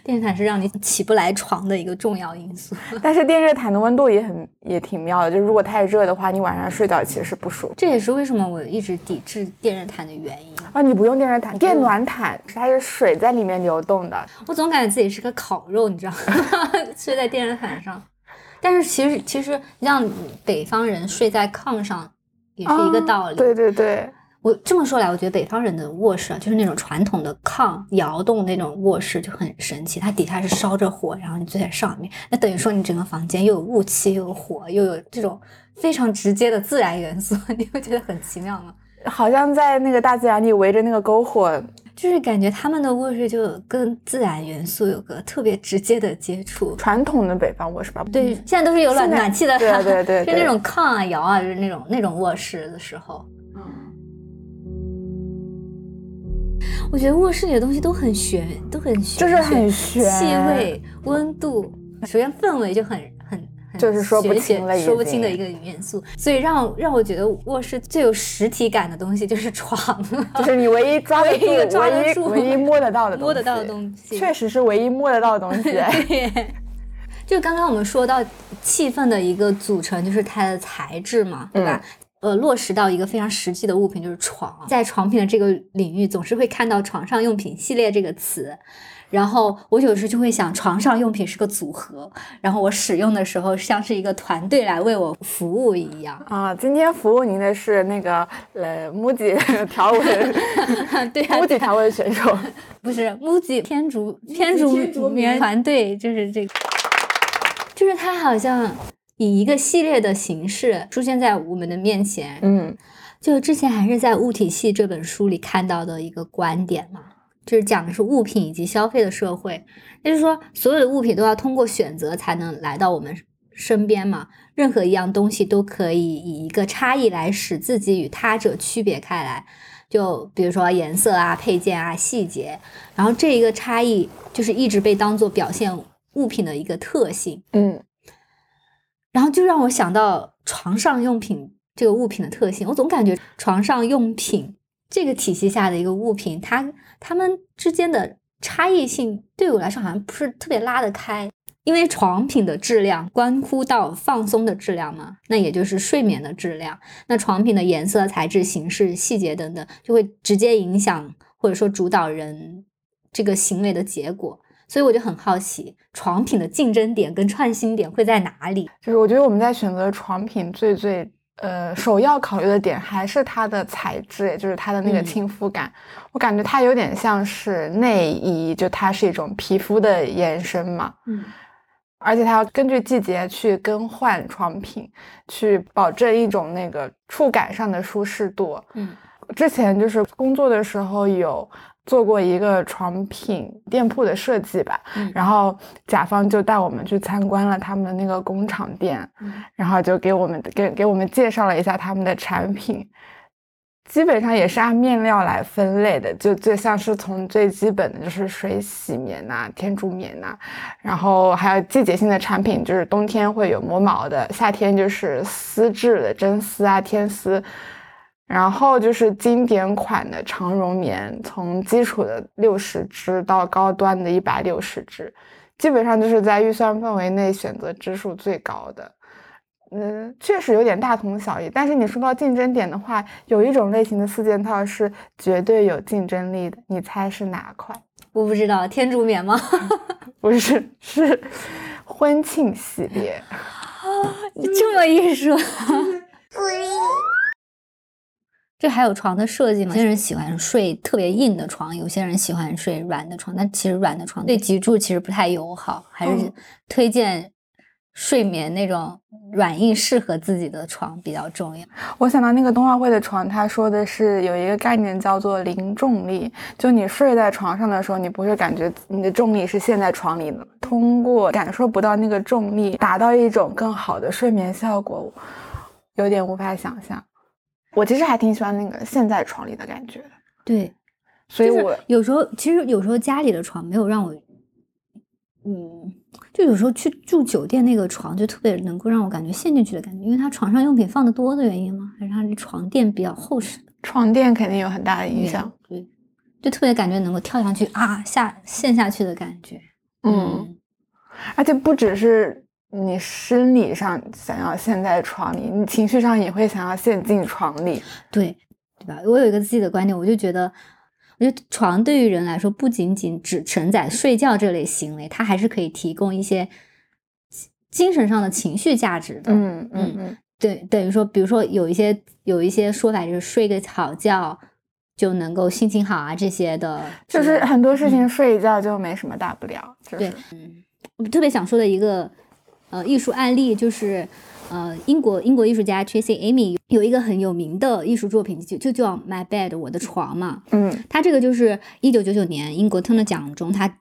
[SPEAKER 2] 电热毯是让你起不来床的一个重要因素。[LAUGHS]
[SPEAKER 1] 但是电热毯的温度也很也挺妙的，就如果太热的话，你晚上睡觉其实是不舒服。
[SPEAKER 2] 这也是为什么我一直抵制电热毯的原因
[SPEAKER 1] 啊！你不用电热毯，电暖毯它是水在里面流动的。
[SPEAKER 2] 我总感觉自己是个烤肉，你知道吗？[LAUGHS] 睡在电热毯上，但是其实其实让北方人睡在炕上也是一个道理。
[SPEAKER 1] 对对对。
[SPEAKER 2] 我这么说来，我觉得北方人的卧室啊，就是那种传统的炕窑洞那种卧室就很神奇。它底下是烧着火，然后你坐在上面，那等于说你整个房间又有雾气，又有火，又有这种非常直接的自然元素，[LAUGHS] 你会觉得很奇妙吗？
[SPEAKER 1] 好像在那个大自然里围着那个篝火，
[SPEAKER 2] 就是感觉他们的卧室就跟自然元素有个特别直接的接触。
[SPEAKER 1] 传统的北方卧室吧，
[SPEAKER 2] 对，现在都是有暖暖气的，
[SPEAKER 1] 对对对，[LAUGHS]
[SPEAKER 2] 就那种炕啊、窑啊，就是那种那种卧室的时候。我觉得卧室里的东西都很玄，都很玄，
[SPEAKER 1] 就是很玄，
[SPEAKER 2] 气味、温度，首先氛围就很很很，
[SPEAKER 1] 就是说不清了，
[SPEAKER 2] 说不清的一个元素。所以让让我觉得卧室最有实体感的东西就是 [LAUGHS] 床，
[SPEAKER 1] 就是你唯一抓得 [LAUGHS] 住、唯一唯一摸得到的、
[SPEAKER 2] 摸得到的东西，
[SPEAKER 1] 确实是唯一摸得到的东西。[LAUGHS]
[SPEAKER 2] 对，就刚刚我们说到气氛的一个组成，就是它的材质嘛，对吧？呃，落实到一个非常实际的物品，就是床。在床品的这个领域，总是会看到“床上用品系列”这个词。然后我有时就会想，床上用品是个组合，然后我使用的时候像是一个团队来为我服务一样。
[SPEAKER 1] 啊，今天服务您的是那个呃，MUJI 条纹，[LAUGHS]
[SPEAKER 2] 对啊
[SPEAKER 1] ，，MUJI 条纹选手。[LAUGHS]
[SPEAKER 2] 不是 MUJI 天竺天竺棉团队，就是这个，就是他好像以一个系列的形式出现在我们的面前。
[SPEAKER 1] 嗯
[SPEAKER 2] 就之前还是在《物体系》这本书里看到的一个观点嘛，就是讲的是物品以及消费的社会，也就是说，所有的物品都要通过选择才能来到我们身边嘛。任何一样东西都可以以一个差异来使自己与他者区别开来。就比如说颜色啊、配件啊、细节，然后这一个差异就是一直被当做表现物品的一个特性。
[SPEAKER 1] 嗯
[SPEAKER 2] 然后就让我想到床上用品这个物品的特性，我总感觉床上用品这个体系下的一个物品，它它们之间的差异性对我来说好像不是特别拉得开，因为床品的质量关乎到放松的质量嘛，那也就是睡眠的质量。那床品的颜色、材质、形式、细节等等，就会直接影响或者说主导人这个行为的结果。所以我就很好奇，床品的竞争点跟创新点会在哪里？
[SPEAKER 1] 就是我觉得我们在选择床品最最呃首要考虑的点还是它的材质，也就是它的那个
[SPEAKER 2] 嗯
[SPEAKER 1] 亲肤感。我感觉它有点像是内衣，就它是一种皮肤的延伸嘛。
[SPEAKER 2] 嗯
[SPEAKER 1] 而且它要根据季节去更换床品，去保证一种那个触感上的舒适度。
[SPEAKER 2] 嗯
[SPEAKER 1] 之前就是工作的时候有做过一个床品店铺的设计吧，
[SPEAKER 2] 嗯
[SPEAKER 1] 然后甲方就带我们去参观了他们的那个工厂店，
[SPEAKER 2] 嗯
[SPEAKER 1] 然后就给我们给给我们介绍了一下他们的产品。基本上也是按面料来分类的，就就像是从最基本的就是水洗棉呐、天竺棉呐、然后还有季节性的产品，就是冬天会有磨毛的，夏天就是丝质的真丝啊、天丝，然后就是经典款的长绒棉，从基础的六十支到高端的一百六十支，基本上就是在预算范围内选择支数最高的。嗯，确实有点大同小异。但是你说到竞争点的话，有一种类型的四件套是绝对有竞争力的，你猜是哪款？
[SPEAKER 2] 我不知道天竺棉吗？[LAUGHS]
[SPEAKER 1] 不是，是婚庆系列。
[SPEAKER 2] 你 [LAUGHS] 这么一说，[LAUGHS] 这还有床的设计吗？有些人喜欢睡特别硬的床，有些人喜欢睡软的床，但其实软的床对脊柱其实不太友好，还是
[SPEAKER 1] 嗯
[SPEAKER 2] 推荐睡眠那种软硬适合自己的床比较重要。
[SPEAKER 1] 我想到那个冬奥会的床，他说的是有一个概念叫做零重力，就你睡在床上的时候，你不会感觉你的重力是陷在床里的，通过感受不到那个重力，达到一种更好的睡眠效果，有点无法想象。我其实还挺喜欢那个陷在床里的感觉的，
[SPEAKER 2] 对，
[SPEAKER 1] 所以我
[SPEAKER 2] 有时候其实有时候家里的床没有让我，嗯，就有时候去住酒店那个床就特别能够让我感觉陷进去的感觉，因为它床上用品放的多的原因吗？还是它的床垫比较厚实
[SPEAKER 1] 床垫肯定有很大的影响。
[SPEAKER 2] 因？对，就特别感觉能够跳上去啊下陷下去的感觉。
[SPEAKER 1] 嗯，而且不只是你生理上想要陷在床里，你情绪上也会想要陷进床里。
[SPEAKER 2] 对，对吧？我有一个自己的观点，我就觉得，我觉得床对于人来说，不仅仅只承载睡觉这类行为，它还是可以提供一些精神上的情绪价值的。
[SPEAKER 1] 嗯嗯嗯，
[SPEAKER 2] 对，等于说，比如说有一些有一些说法就是睡个好觉就能够心情好啊，这些的
[SPEAKER 1] 就是很多事情睡一觉就没什么大不了。就是
[SPEAKER 2] 对，嗯，我特别想说的一个呃艺术案例就是。呃，英国英国艺术家 Tracy Amy 有一个很有名的艺术作品，就就叫 My Bed 我的床嘛。
[SPEAKER 1] 嗯
[SPEAKER 2] 他这个就是一九九九年英国特勒奖中他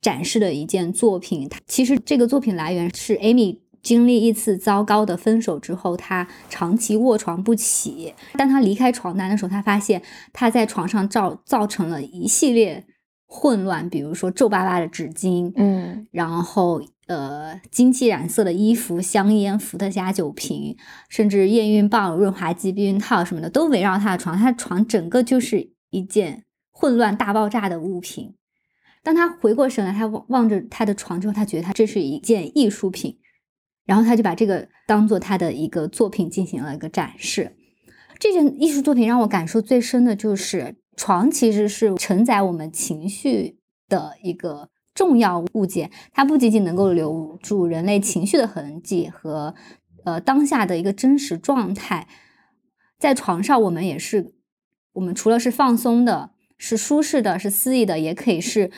[SPEAKER 2] 展示的一件作品。他其实这个作品来源是 Amy 经历一次糟糕的分手之后，她长期卧床不起。当她离开床单的时候，她发现她在床上造造成了一系列混乱，比如说皱巴巴的纸巾，
[SPEAKER 1] 嗯
[SPEAKER 2] 然后呃，金漆染色的衣服、香烟、伏特加酒瓶，甚至验孕棒、润滑剂、避孕套什么的，都围绕他的床。他的床整个就是一件混乱大爆炸的物品。当他回过神来，他望望着他的床之后，他觉得他这是一件艺术品，然后他就把这个当做他的一个作品进行了一个展示。这件艺术作品让我感受最深的就是，床其实是承载我们情绪的一个重要物件，它不仅仅能够留住人类情绪的痕迹和呃当下的一个真实状态，在床上我们也是，我们除了是放松的，是舒适的，是肆意的，也可以是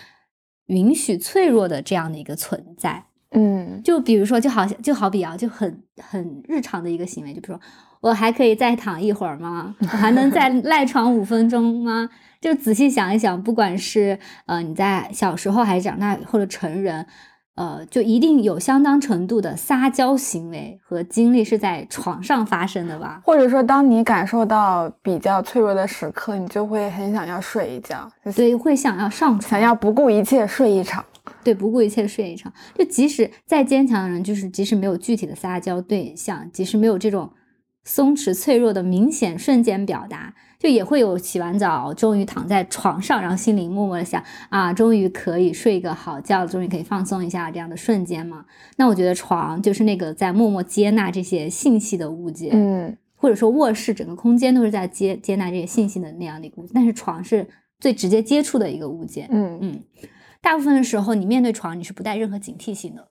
[SPEAKER 2] 允许脆弱的这样的一个存在。
[SPEAKER 1] 嗯，
[SPEAKER 2] 就比如说，就好像就好比啊，就很很日常的一个行为，就比如说，我还可以再躺一会儿吗？我还能再赖床五分钟吗？就仔细想一想，不管是呃你在小时候还是长大或者成人，呃，就一定有相当程度的撒娇行为和经历是在床上发生的吧？
[SPEAKER 1] 或者说，当你感受到比较脆弱的时刻，你就会很想要睡一觉，
[SPEAKER 2] 所以会想要上床，
[SPEAKER 1] 想要不顾一切睡一场。
[SPEAKER 2] 对，不顾一切睡一场。就即使再坚强的人，就是即使没有具体的撒娇对象，即使没有这种松弛脆弱的明显瞬间表达，就也会有洗完澡终于躺在床上，然后心里默默的想啊，终于可以睡一个好觉，终于可以放松一下这样的瞬间嘛。那我觉得床就是那个在默默接纳这些信息的物件，
[SPEAKER 1] 嗯，
[SPEAKER 2] 或者说卧室整个空间都是在接接纳这些信息的那样的一个物件，但是床是最直接接触的一个物件，
[SPEAKER 1] 嗯
[SPEAKER 2] 嗯。大部分的时候，你面对床，你是不带任何警惕性的，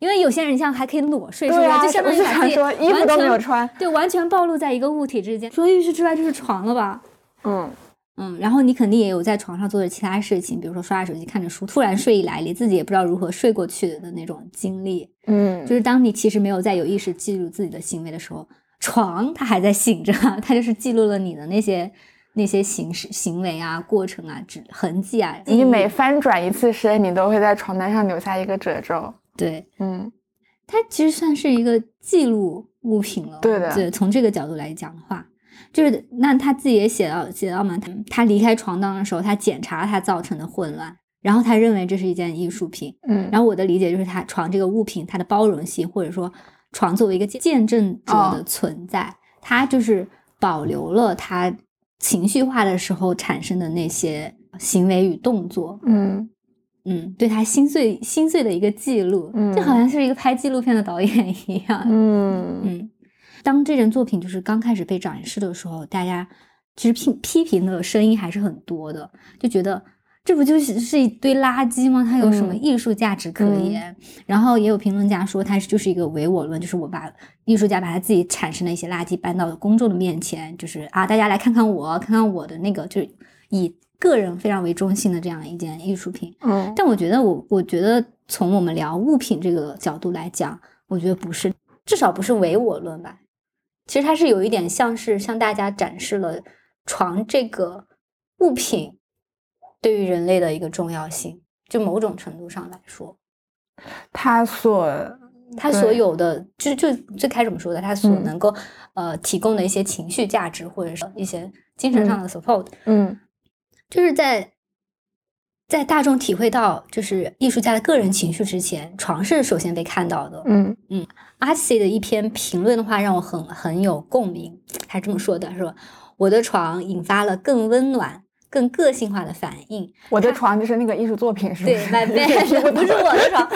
[SPEAKER 2] 因为有些人像还可以裸睡，是不是？就相当于把自己
[SPEAKER 1] 衣服都没有穿，
[SPEAKER 2] 对，完全暴露在一个物体之间。除了浴室之外，就是床了吧？
[SPEAKER 1] 嗯
[SPEAKER 2] 嗯。然后你肯定也有在床上做着其他事情，比如说刷着手机、看着书，突然睡意来临，自己也不知道如何睡过去的那种经历。
[SPEAKER 1] 嗯，
[SPEAKER 2] 就是当你其实没有在有意识记录自己的行为的时候，床它还在醒着，它就是记录了你的那些。那些形式、行为啊、过程啊、痕痕迹啊，
[SPEAKER 1] 你每翻转一次身，你都会在床单上留下一个褶皱。
[SPEAKER 2] 对，
[SPEAKER 1] 嗯，
[SPEAKER 2] 它其实算是一个记录物品了。
[SPEAKER 1] 对的，
[SPEAKER 2] 对，从这个角度来讲的话，就是那他自己也写到写到嘛，他他离开床单的时候，他检查他造成的混乱，然后他认为这是一件艺术品。
[SPEAKER 1] 嗯，
[SPEAKER 2] 然后我的理解就是，他床这个物品，它的包容性，或者说床作为一个见证者的存在，它就是保留了他。情绪化的时候产生的那些行为与动作，
[SPEAKER 1] 嗯
[SPEAKER 2] 嗯，对他心碎心碎的一个记录，嗯就好像是一个拍纪录片的导演一样，
[SPEAKER 1] 嗯
[SPEAKER 2] 嗯。当这件作品就是刚开始被展示的时候，大家其实批批评的声音还是很多的，就觉得。这不就是是一堆垃圾吗？它有什么艺术价值可言？然后也有评论家说，它就是一个唯我论，就是我把艺术家把他自己产生的一些垃圾搬到了公众的面前，就是啊，大家来看看我，看看我的那个，就是以个人非常为中心的这样一件艺术品。
[SPEAKER 1] 嗯，
[SPEAKER 2] 但我觉得，我我觉得从我们聊物品这个角度来讲，我觉得不是，至少不是唯我论吧。其实它是有一点像是向大家展示了床这个物品。对于人类的一个重要性，就某种程度上来说，
[SPEAKER 1] 它所
[SPEAKER 2] 它所有的，就就最开始我们说的，它所能够呃提供的一些情绪价值，或者是一些精神上的 support，
[SPEAKER 1] 嗯，
[SPEAKER 2] 就是在在大众体会到就是艺术家的个人情绪之前，床是首先被看到的。
[SPEAKER 1] 嗯
[SPEAKER 2] 嗯，阿西的一篇评论的话让我很很有共鸣，他这么说的，说我的床引发了更温暖。更个性化的反应。
[SPEAKER 1] 我的床就是那个艺术作品，[LAUGHS] 是吗
[SPEAKER 2] 对，my bed 不是我的床。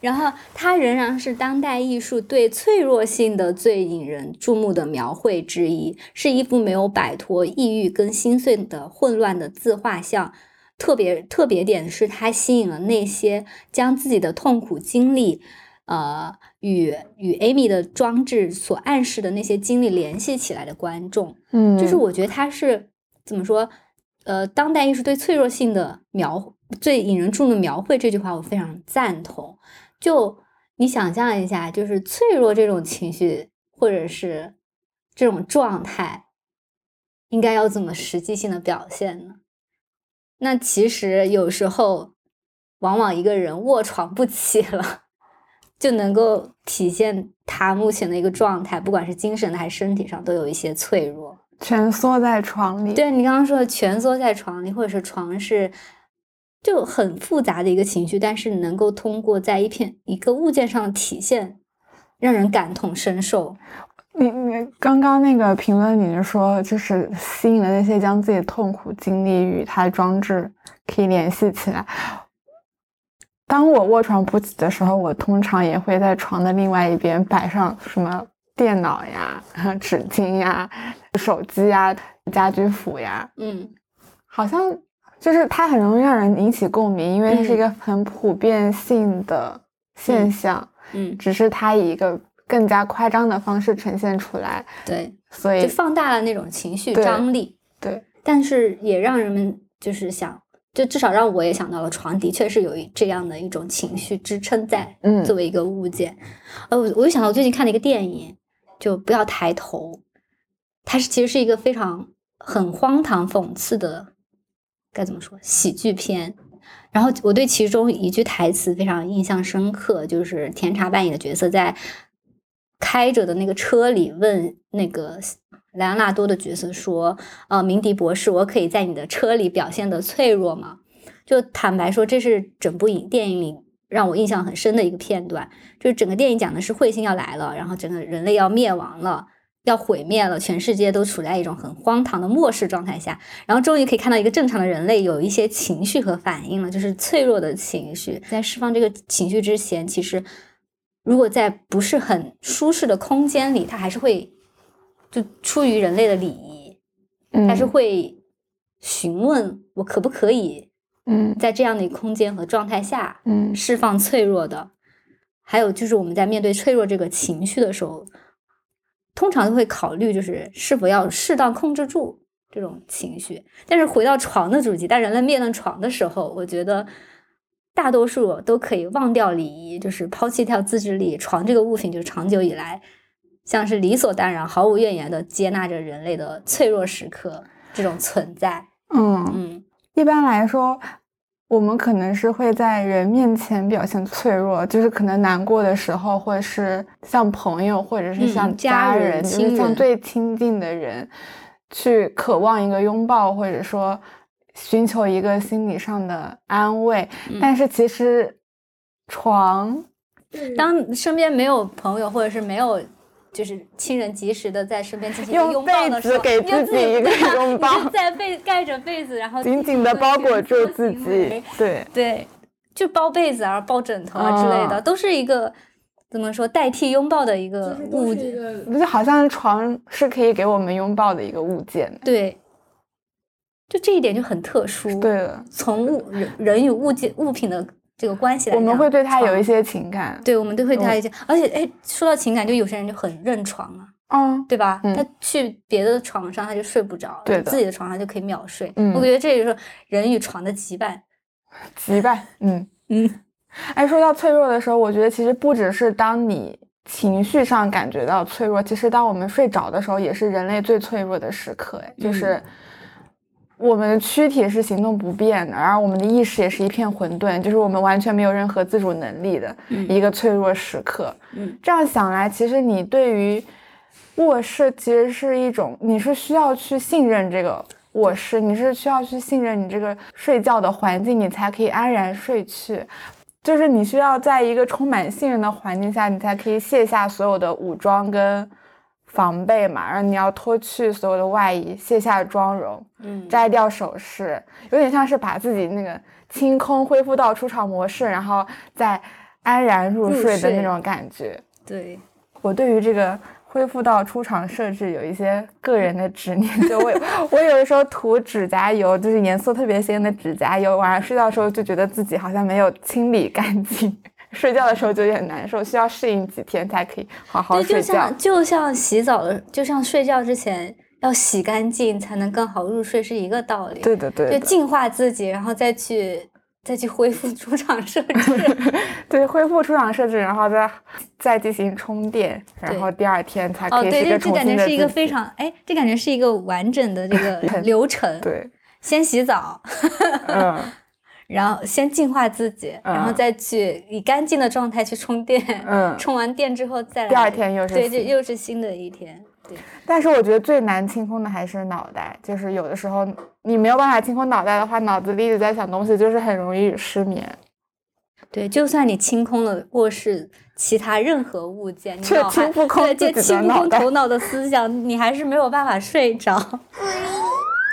[SPEAKER 2] 然后它仍然是当代艺术对脆弱性的最引人注目的描绘之一，是一幅没有摆脱抑郁跟心碎的混乱的自画像。特别特别点是，它吸引了那些将自己的痛苦经历，呃，与与 Amy 的装置所暗示的那些经历联系起来的观众。
[SPEAKER 1] 嗯，
[SPEAKER 2] 就是我觉得它是怎么说？呃，当代艺术对脆弱性的描最引人注目的描绘这句话，我非常赞同。就你想象一下，就是脆弱这种情绪，或者是这种状态，应该要怎么实际性的表现呢？那其实有时候，往往一个人卧床不起了，[LAUGHS] 就能够体现他目前的一个状态，不管是精神的还是身体上，都有一些脆弱。
[SPEAKER 1] 蜷缩在床里，
[SPEAKER 2] 对你刚刚说的蜷缩在床里，或者是床是就很复杂的一个情绪，但是能够通过在一片一个物件上体现，让人感同身受。
[SPEAKER 1] 你你刚刚那个评论里说，就是吸引了那些将自己的痛苦经历与他的装置可以联系起来。当我卧床不起的时候，我通常也会在床的另外一边摆上什么。电脑呀，[LAUGHS] 纸巾呀，手机呀，家居服呀，
[SPEAKER 2] 嗯，
[SPEAKER 1] 好像就是它很容易让人引起共鸣，因为它是一个很普遍性的现象，
[SPEAKER 2] 嗯，
[SPEAKER 1] 只是它以一个更加夸张的方式呈现出来，
[SPEAKER 2] 对，
[SPEAKER 1] 所以
[SPEAKER 2] 就放大了那种情绪张力，
[SPEAKER 1] 对，
[SPEAKER 2] 但是也让人们就是想，就至少让我也想到了床的确是有一这样的一种情绪支撑在，
[SPEAKER 1] 嗯。
[SPEAKER 2] 作为一个物件。呃，我我就想到我最近看了一个电影，就不要抬头，它是其实是一个非常很荒唐讽刺的，该怎么说喜剧片。然后我对其中一句台词非常印象深刻，就是甜茶扮演的角色在开着的那个车里问那个莱昂纳多的角色说：“呃，鸣笛博士，我可以在你的车里表现的脆弱吗？”就坦白说，这是整部影电影里让我印象很深的一个片段。就是整个电影讲的是彗星要来了，然后整个人类要灭亡了。要毁灭了，全世界都处在一种很荒唐的末世状态下，然后终于可以看到一个正常的人类有一些情绪和反应了，就是脆弱的情绪。在释放这个情绪之前，其实如果在不是很舒适的空间里，它还是会就出于人类的礼仪，它是
[SPEAKER 1] 嗯
[SPEAKER 2] 会询问我可不可以
[SPEAKER 1] 嗯
[SPEAKER 2] 在这样的一个空间和状态下
[SPEAKER 1] 嗯
[SPEAKER 2] 释放脆弱的。还有就是我们在面对脆弱这个情绪的时候，通常都会考虑就是是否要适当控制住这种情绪。但是回到床的主题，当人类面对床的时候，我觉得大多数都可以忘掉礼仪，就是抛弃掉自制力。床这个物品，就是长久以来像是理所当然、毫无怨言的接纳着人类的脆弱时刻这种存在。
[SPEAKER 1] 嗯，
[SPEAKER 2] 嗯
[SPEAKER 1] 一般来说，我们可能是会在人面前表现脆弱，就是可能难过的时候，或者是像朋友，或者是
[SPEAKER 2] 嗯
[SPEAKER 1] 像
[SPEAKER 2] 家人
[SPEAKER 1] 人，就是像最亲近的人，去渴望一个拥抱，或者说寻求一个心理上的安慰。
[SPEAKER 2] 嗯
[SPEAKER 1] 但是其实床，
[SPEAKER 2] 当身边没有朋友，或者是没有就是亲人及时的在身边进行拥抱的时候，
[SPEAKER 1] 被子给自己一个拥抱
[SPEAKER 2] 在被盖着被子，然后
[SPEAKER 1] 紧紧的包裹住自己，对，
[SPEAKER 2] 对，就包被子啊、抱枕头啊之类的，
[SPEAKER 1] 啊
[SPEAKER 2] 都是一个怎么说代替拥抱的一个物件。
[SPEAKER 1] 就好像床是可以给我们拥抱的一个物件。
[SPEAKER 2] 对，就这一点就很特殊。，
[SPEAKER 1] 对了，
[SPEAKER 2] 从物人人与物件物品的这个关系
[SPEAKER 1] 我们会对他有一些情感。
[SPEAKER 2] 对，我们都会对他
[SPEAKER 1] 嗯
[SPEAKER 2] 一些，而且哎，说到情感，就有些人就很认床啊，
[SPEAKER 1] 嗯，
[SPEAKER 2] 对吧？
[SPEAKER 1] 嗯
[SPEAKER 2] 他去别的床上他就睡不着，
[SPEAKER 1] 对
[SPEAKER 2] 自己的床上就可以秒睡。
[SPEAKER 1] 嗯
[SPEAKER 2] 我觉得这就是人与床的羁绊。
[SPEAKER 1] 羁绊，嗯。
[SPEAKER 2] 嗯
[SPEAKER 1] 哎，说到脆弱的时候，我觉得其实不只是当你情绪上感觉到脆弱，其实当我们睡着的时候，也是人类最脆弱的时刻。哎，就是
[SPEAKER 2] 嗯
[SPEAKER 1] 我们的躯体是行动不便的，而我们的意识也是一片混沌，就是我们完全没有任何自主能力的
[SPEAKER 2] 嗯
[SPEAKER 1] 一个脆弱时刻。
[SPEAKER 2] 嗯
[SPEAKER 1] 这样想来，其实你对于卧室其实是一种，你是需要去信任这个卧室，你是需要去信任你这个睡觉的环境，你才可以安然睡去。就是你需要在一个充满信任的环境下，你才可以卸下所有的武装跟防备嘛，然后你要脱去所有的外衣，卸下妆容，
[SPEAKER 2] 嗯，
[SPEAKER 1] 摘掉首饰，有点像是把自己那个清空，恢复到出厂模式，然后再安然入
[SPEAKER 2] 入睡
[SPEAKER 1] 睡的那种感觉。
[SPEAKER 2] 对，
[SPEAKER 1] 我对于这个恢复到出厂设置有一些个人的执念，[LAUGHS] 就我我有的时候涂指甲油，就是颜色特别鲜的指甲油，晚上睡觉的时候就觉得自己好像没有清理干净，睡觉的时候就有点难受，需要适应几天才可以好好
[SPEAKER 2] 对，就
[SPEAKER 1] 睡觉
[SPEAKER 2] 像。就像洗澡的，就像睡觉之前要洗干净才能更好入睡是一个道理。
[SPEAKER 1] 对的，对的，
[SPEAKER 2] 就净化自己，然后再去再去恢复出厂设置。[LAUGHS]
[SPEAKER 1] 对，恢复出厂设置，然后再再进行充电，然后第二天才
[SPEAKER 2] 哦，
[SPEAKER 1] 可以是
[SPEAKER 2] 对，这这感觉是一个非常哎，这感觉是一个完整的这个 [LAUGHS] 流程。，
[SPEAKER 1] 对，
[SPEAKER 2] 先洗澡，
[SPEAKER 1] 嗯，
[SPEAKER 2] 然后先净化自己，然后
[SPEAKER 1] 嗯
[SPEAKER 2] 再去以干净的状态去充电。
[SPEAKER 1] 嗯 [LAUGHS]
[SPEAKER 2] 充完电之后再来，
[SPEAKER 1] 第二天又是
[SPEAKER 2] 对，就又是新的一天。对，
[SPEAKER 1] 但是我觉得最难清空的还是脑袋，就是有的时候你没有办法清空脑袋的话，脑子里一直在想东西，就是很容易失眠。
[SPEAKER 2] 对，就算你清空了卧室其他任何物件，你
[SPEAKER 1] 却清不空
[SPEAKER 2] 对，就清不空头脑的思想，你还是没有办法睡着。[LAUGHS]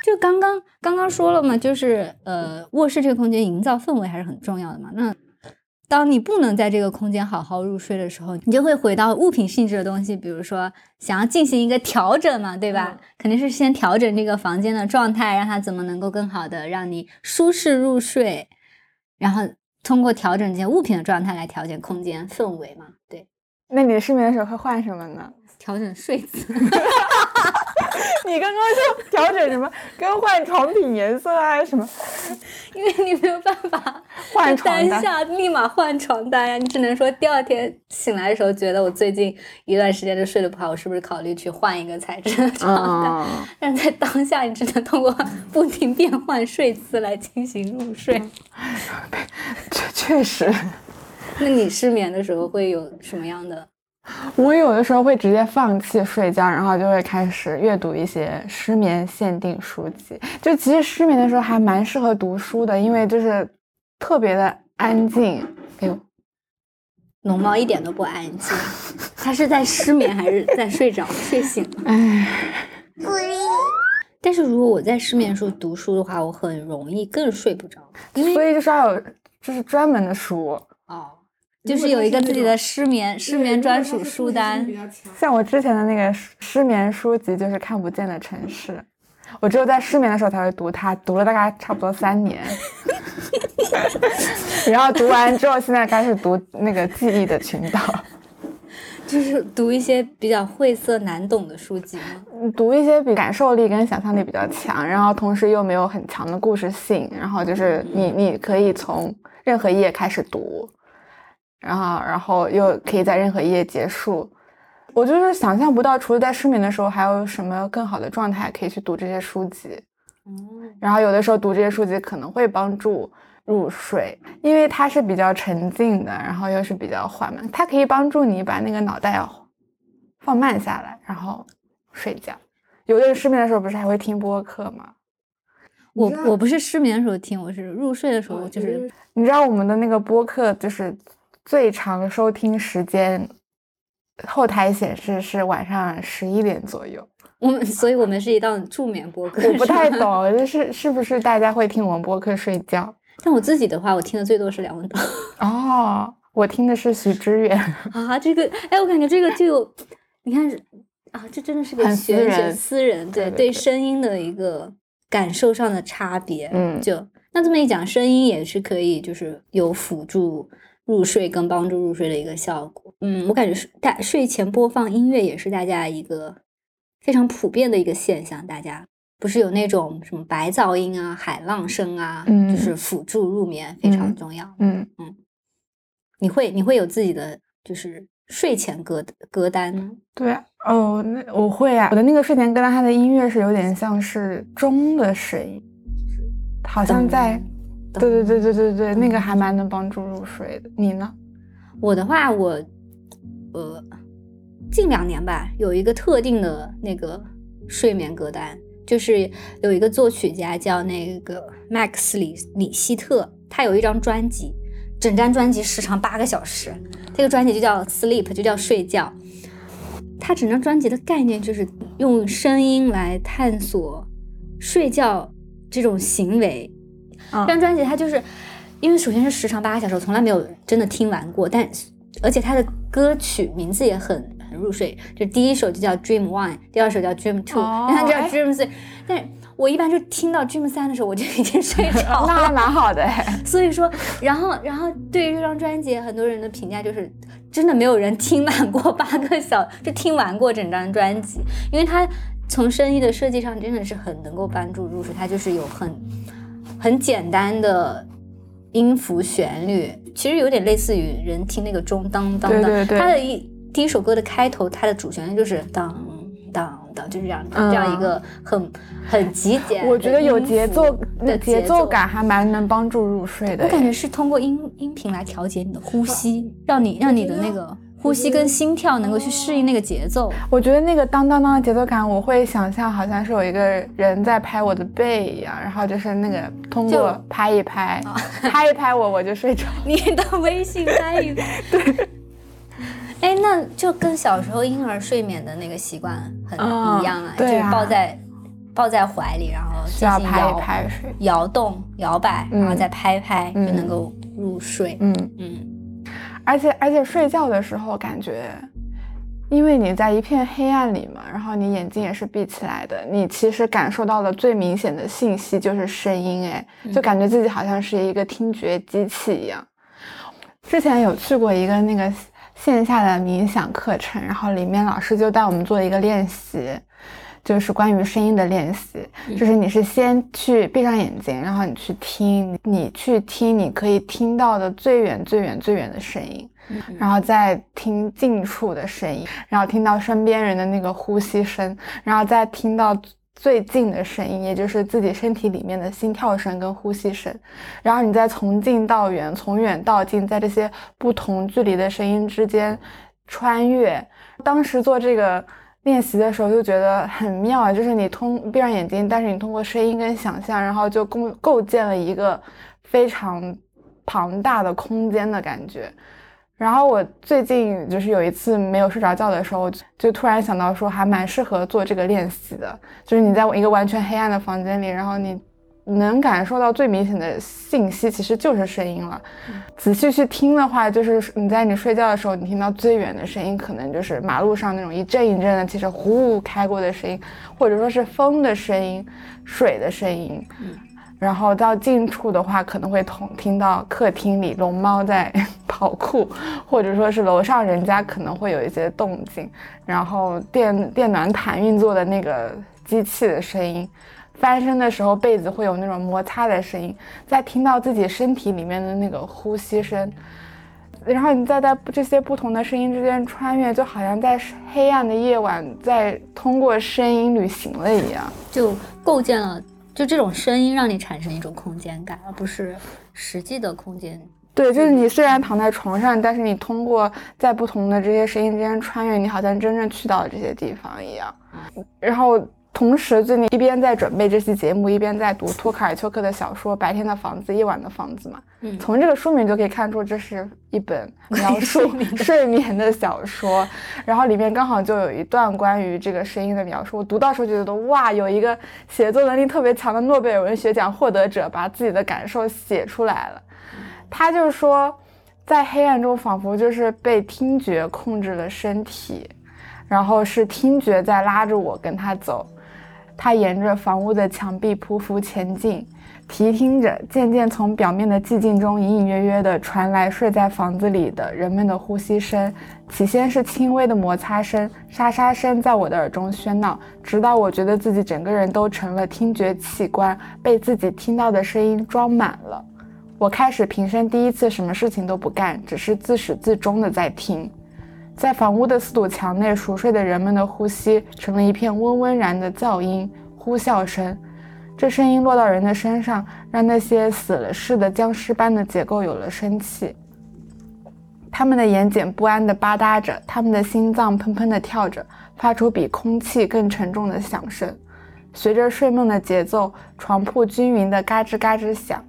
[SPEAKER 2] 就刚刚刚刚说了嘛，就是呃，卧室这个空间营造氛围还是很重要的嘛。那当你不能在这个空间好好入睡的时候，你就会回到物品性质的东西，比如说想要进行一个调整嘛，对吧？肯定是先调整这个房间的状态，让它怎么能够更好的让你舒适入睡，然后通过调整这些物品的状态来调节空间氛围嘛。对，
[SPEAKER 1] 那你失眠的时候会换什么呢？
[SPEAKER 2] 调整睡姿。[LAUGHS] [LAUGHS]
[SPEAKER 1] 你刚刚说调整什么？更换床品颜色啊，什么？
[SPEAKER 2] 因为你没有办法
[SPEAKER 1] 换床
[SPEAKER 2] 单下立马换床单呀，你只能说第二天醒来的时候觉得我最近一段时间就睡得不好，我是不是考虑去换一个材质的床单？[LAUGHS] 但在当下，你只能通过不停变换睡姿来进行入睡。[LAUGHS]
[SPEAKER 1] 确确实。
[SPEAKER 2] 那你失眠的时候会有什么样的？[LAUGHS]
[SPEAKER 1] 我有的时候会直接放弃睡觉，然后就会开始阅读一些失眠限定书籍。就其实失眠的时候还蛮适合读书的，因为就是特别的安静。哎呦，
[SPEAKER 2] 龙猫一点都不安静，[LAUGHS] 它是在失眠还是在睡着、睡醒了？
[SPEAKER 1] 哎，
[SPEAKER 2] 但是如果我在失眠的时候读书的话，我很容易更睡不着，
[SPEAKER 1] 所以就是要有就是专门的书
[SPEAKER 2] 哦。就是有一个自己的失眠失眠专属书单，
[SPEAKER 1] 像我之前的那个失眠书籍就是《看不见的城市》，我只有在失眠的时候才会读它，读了大概差不多三年，[LAUGHS] 然后读完之后，现在开始读那个《记忆的群岛 [LAUGHS]》，
[SPEAKER 2] 就是读一些比较晦涩难懂的书籍吗？
[SPEAKER 1] 读一些比感受力跟想象力比较强，然后同时又没有很强的故事性，然后就是你你可以从任何一页开始读。然后，然后又可以在任何一页结束。我就是想象不到，除了在失眠的时候，还有什么更好的状态可以去读这些书籍。
[SPEAKER 2] 嗯，
[SPEAKER 1] 然后有的时候读这些书籍可能会帮助入睡，因为它是比较沉静的，然后又是比较缓慢，它可以帮助你把那个脑袋放慢下来，然后睡觉。有的人失眠的时候不是还会听播客吗？
[SPEAKER 2] 我我不是失眠的时候听，我是入睡的时候，就是
[SPEAKER 1] 你知道我们的那个播客就是。最长收听时间，后台显示是晚上十一点左右。
[SPEAKER 2] 我们，所以我们是一档助眠播客。
[SPEAKER 1] 我不太懂，就是是不是大家会听我们播客睡觉？
[SPEAKER 2] 但我自己的话，我听的最多是梁文道。[LAUGHS]
[SPEAKER 1] 哦，我听的是许知远。[LAUGHS]
[SPEAKER 2] 啊，这个，哎，我感觉这个就有，你看啊，这真的是个玄学私人，对对，声音的一个感受上的差别。
[SPEAKER 1] 嗯，
[SPEAKER 2] 就那这么一讲，声音也是可以，就是有辅助。入睡跟帮助入睡的一个效果，嗯，我感觉是大睡前播放音乐也是大家一个非常普遍的一个现象。大家不是有那种什么白噪音啊、海浪声啊，
[SPEAKER 1] 嗯，
[SPEAKER 2] 就是辅助入眠非常重要。
[SPEAKER 1] 嗯
[SPEAKER 2] 嗯，你会你会有自己的就是睡前歌歌单吗？
[SPEAKER 1] 对，哦，那我会啊，我的那个睡前歌单，它的音乐是有点像是钟的声音，好像在。对对对对对对，那个还蛮能帮助入睡的。你呢？
[SPEAKER 2] 我的话，我呃，近两年吧，有一个特定的那个睡眠歌单，就是有一个作曲家叫那个麦克斯里里希特，他有一张专辑，整张专辑时长八个小时，这个专辑就叫 Sleep，就叫睡觉。他整张专辑的概念就是用声音来探索睡觉这种行为。这张专辑它就是，因为首先是时长八个小时，我从来没有真的听完过，但而且它的歌曲名字也很很入睡，就第一首就叫 Dream One，第二首叫 Dream Two，[LAUGHS] 你看叫 Dream Three，但是我一般就听到 Dream 三的时候我就已经睡着了，[LAUGHS] 那
[SPEAKER 1] 还蛮好的。
[SPEAKER 2] 所以说，然后然后对于这张专辑，很多人的评价就是真的没有人听满过八个小，就听完过整张专辑，因为它从声音的设计上真的是很能够帮助入睡，它就是有很。很简单的音符旋律，其实有点类似于人听那个钟当当当。它的一第一首歌的开头，它的主旋律就是当当当，就是这样这样一个很很极简。
[SPEAKER 1] 我觉得有节奏的节奏感还蛮能帮助入睡的。
[SPEAKER 2] 我感觉是通过音音频来调节你的呼吸，让你让你的那个。呼吸跟心跳能够去适应那个节奏，
[SPEAKER 1] 我觉得那个当当当的节奏感，我会想象好像是有一个人在拍我的背一样，然后就是那个通过拍一拍，拍一拍我我就睡着。[LAUGHS]
[SPEAKER 2] 你的微信拍一拍，
[SPEAKER 1] 对。
[SPEAKER 2] 哎，那就跟小时候婴儿睡眠的那个习惯很一样啊，就是抱在抱在怀里，然后进行
[SPEAKER 1] 摇拍
[SPEAKER 2] 摇动、摇摆，然后再拍拍就能够入睡。
[SPEAKER 1] 嗯
[SPEAKER 2] 嗯。
[SPEAKER 1] 而且而且睡觉的时候感觉，因为你在一片黑暗里嘛，然后你眼睛也是闭起来的，你其实感受到的最明显的信息就是声音，哎，就感觉自己好像是一个听觉机器一样。之前有去过一个那个线下的冥想课程，然后里面老师就带我们做一个练习。就是关于声音的练习，就是你是先去闭上眼睛，然后你去听，你去听你可以听到的最远最远最远的声音，然后再听近处的声音，然后听到身边人的那个呼吸声，然后再听到最近的声音，也就是自己身体里面的心跳声跟呼吸声，然后你再从近到远，从远到近，在这些不同距离的声音之间穿越。当时做这个。练习的时候就觉得很妙啊，就是你通闭上眼睛，但是你通过声音跟想象，然后就构构建了一个非常庞大的空间的感觉。然后我最近就是有一次没有睡着觉的时候，就突然想到说还蛮适合做这个练习的，就是你在一个完全黑暗的房间里，然后你。能感受到最明显的信息，其实就是声音了。仔细去听的话，就是你在你睡觉的时候，你听到最远的声音，可能就是马路上那种一阵一阵的，其实呼开过的声音，或者说是风的声音、水的声音。然后到近处的话，可能会同听到客厅里龙猫在 [LAUGHS] 跑酷，或者说是楼上人家可能会有一些动静，然后电电暖毯运作的那个机器的声音。翻身的时候，被子会有那种摩擦的声音，在听到自己身体里面的那个呼吸声，然后你再在这些不同的声音之间穿越，就好像在黑暗的夜晚在通过声音旅行了一样，
[SPEAKER 2] 就构建了就这种声音让你产生一种空间感，而不是实际的空间。
[SPEAKER 1] 对，就是你虽然躺在床上，但是你通过在不同的这些声音之间穿越，你好像真正去到了这些地方一样，然后。同时，最近一边在准备这期节目，一边在读托卡尔丘克的小说《白天的房子，夜晚的房子》嘛。嗯，从这个书名就可以看出，这是一本描述 [LAUGHS] 睡眠的小说。然后里面刚好就有一段关于这个声音的描述。我读到时候就觉得，哇，有一个写作能力特别强的诺贝尔文学奖获得者把自己的感受写出来了。他就是说，在黑暗中，仿佛就是被听觉控制了身体，然后是听觉在拉着我跟他走。他沿着房屋的墙壁匍匐前进，提听着，渐渐从表面的寂静中隐隐约约地传来睡在房子里的人们的呼吸声。起先是轻微的摩擦声、沙沙声在我的耳中喧闹，直到我觉得自己整个人都成了听觉器官，被自己听到的声音装满了。我开始平生第一次什么事情都不干，只是自始至终的在听。在房屋的四堵墙内熟睡的人们的呼吸成了一片温温然的噪音，呼啸声。这声音落到人的身上，让那些死了似的僵尸般的结构有了生气。他们的眼睑不安地吧嗒着，他们的心脏砰砰地跳着，发出比空气更沉重的响声。随着睡梦的节奏，床铺均匀地嘎吱嘎吱响。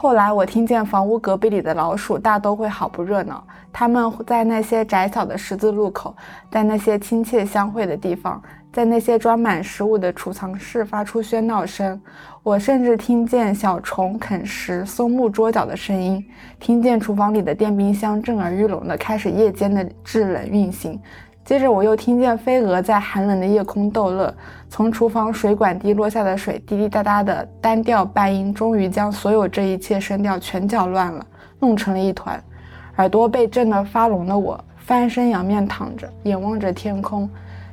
[SPEAKER 1] 后来我听见房屋隔壁里的老鼠大都会好不热闹，它们在那些窄小的十字路口，在那些亲切相会的地方，在那些装满食物的储藏室发出喧闹声。我甚至听见小虫啃食松木桌角的声音，听见厨房里的电冰箱震耳欲聋地开始夜间的制冷运行。接着，我又听见飞蛾在寒冷的夜空逗乐，从厨房水管滴落下的水滴滴答答的单调半音，终于将所有这一切声调全搅乱了，弄成了一团。耳朵被震得发聋的我，翻身仰面躺着，眼望着天空。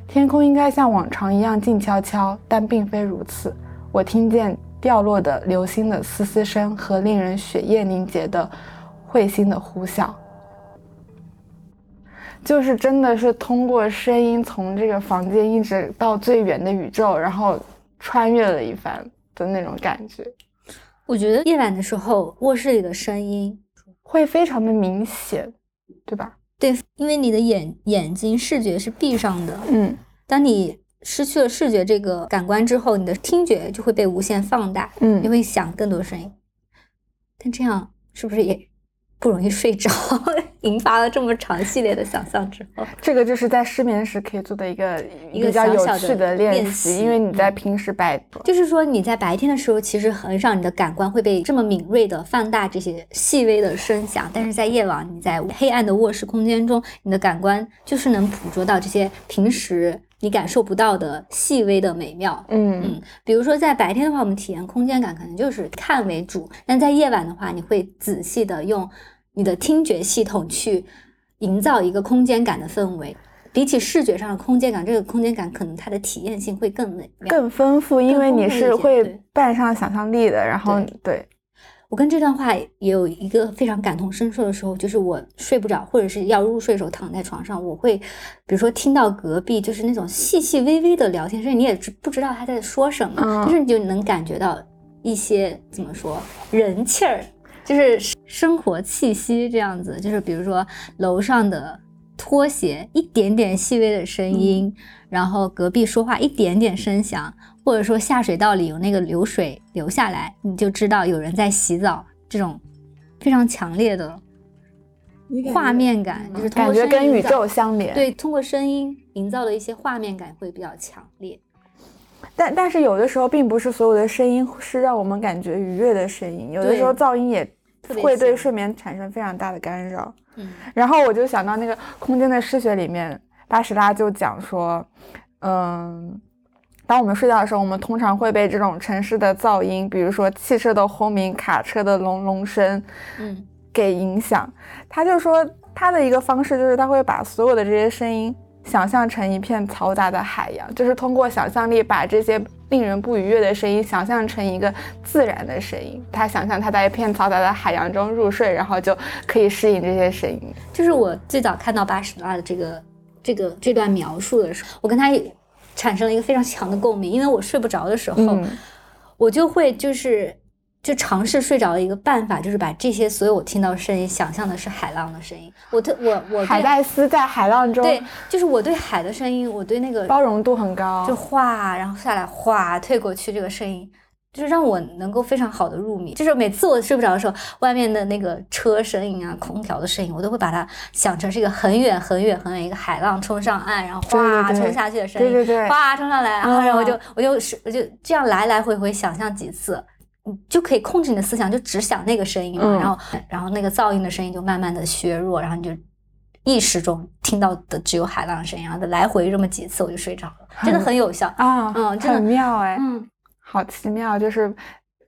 [SPEAKER 1] 天空应该像往常一样静悄悄，但并非如此。我听见掉落的流星的嘶嘶声和令人血液凝结的彗星的呼啸。就是真的是通过声音从这个房间一直到最远的宇宙，然后穿越了一番的那种感觉。
[SPEAKER 2] 我觉得夜晚的时候卧室里的声音
[SPEAKER 1] 会非常的明显，对吧？
[SPEAKER 2] 对，因为你的眼眼睛视觉是闭上的，
[SPEAKER 1] 嗯，
[SPEAKER 2] 当你失去了视觉这个感官之后，你的听觉就会被无限放大，
[SPEAKER 1] 嗯，
[SPEAKER 2] 你会想更多声音。但这样是不是也不容易睡着，[LAUGHS] 引发了这么长系列的想象之后，
[SPEAKER 1] 这个就是在失眠时可以做的一个
[SPEAKER 2] 一个
[SPEAKER 1] 比较有趣
[SPEAKER 2] 小小的
[SPEAKER 1] 练
[SPEAKER 2] 练习
[SPEAKER 1] 因为你在
[SPEAKER 2] 嗯
[SPEAKER 1] 平时白
[SPEAKER 2] 就是说你在白天的时候，其实很少你的感官会被这么敏锐的放大这些细微的声响，但是在夜晚，你在黑暗的卧室空间中，你的感官就是能捕捉到这些平时你感受不到的细微的美妙。
[SPEAKER 1] 嗯
[SPEAKER 2] 嗯，比如说在白天的话，我们体验空间感可能就是看为主，但在夜晚的话，你会仔细的用你的听觉系统去营造一个空间感的氛围。比起视觉上的空间感，这个空间感可能它的体验性会更美妙。
[SPEAKER 1] 更丰富，因为你是会
[SPEAKER 2] 对
[SPEAKER 1] 伴上想象力的，然后对
[SPEAKER 2] 我跟这段话也有一个非常感同身受的时候，就是我睡不着或者是要入睡的时候躺在床上，我会比如说听到隔壁就是那种细细微微的聊天声，你也知不知道他在说什么，
[SPEAKER 1] 嗯
[SPEAKER 2] 但是你就能感觉到一些怎么说人气儿，就是生活气息这样子，就是比如说楼上的拖鞋一点点细微的声音，然后隔壁说话一点点声响，或者说下水道里有那个流水流下来，你就知道有人在洗澡，这种非常强烈的画面感，就是通
[SPEAKER 1] 感觉
[SPEAKER 2] 过声音营造
[SPEAKER 1] 跟宇宙相连。，
[SPEAKER 2] 对通过声音营造的一些画面感会比较强烈。
[SPEAKER 1] 但但是有的时候并不是所有的声音是让我们感觉愉悦的声音，有的时候噪音也会对睡眠产生非常大的干扰。
[SPEAKER 2] 嗯
[SPEAKER 1] 然后我就想到那个《空间的诗学》里面，巴什拉就讲说，嗯，当我们睡觉的时候，我们通常会被这种城市的噪音，比如说汽车的轰鸣、卡车的隆隆声，
[SPEAKER 2] 嗯
[SPEAKER 1] 给影响。他就说他的一个方式就是他会把所有的这些声音想象成一片嘈杂的海洋，就是通过想象力把这些令人不愉悦的声音想象成一个自然的声音。他想象他在一片嘈杂的海洋中入睡，然后就可以适应这些声音。
[SPEAKER 2] 就是我最早看到巴什拉的这个这个这段描述的时候，我跟他也产生了一个非常强的共鸣，因为我睡不着的时候，
[SPEAKER 1] 嗯
[SPEAKER 2] 我就会就是就尝试睡着的一个办法，就是把这些所有我听到的声音想象的是海浪的声音。我特我我
[SPEAKER 1] 海带丝在海浪中，
[SPEAKER 2] 对，就是我对海的声音，我对那个
[SPEAKER 1] 包容度很高。
[SPEAKER 2] 就哗，然后下来哗退过去这个声音。就是让我能够非常好的入眠，就是每次我睡不着的时候，外面的那个车声音啊、空调的声音，我都会把它想成是一个很远很远很远一个海浪冲上岸，然后哗冲下去的声音，
[SPEAKER 1] 对对对。
[SPEAKER 2] 哗冲上来，然后然后我就
[SPEAKER 1] 嗯
[SPEAKER 2] 我就是我就这样来来回回想象几次，你就可以控制你的思想，就只想那个声音嘛，
[SPEAKER 1] 嗯。
[SPEAKER 2] 然后然后那个噪音的声音就慢慢的削弱，然后你就意识中听到的只有海浪的声音，然后来回这么几次，我就睡着了，真的很有效。
[SPEAKER 1] 啊，
[SPEAKER 2] 嗯真的。
[SPEAKER 1] 很妙哎，
[SPEAKER 2] 嗯，
[SPEAKER 1] 好奇妙，就是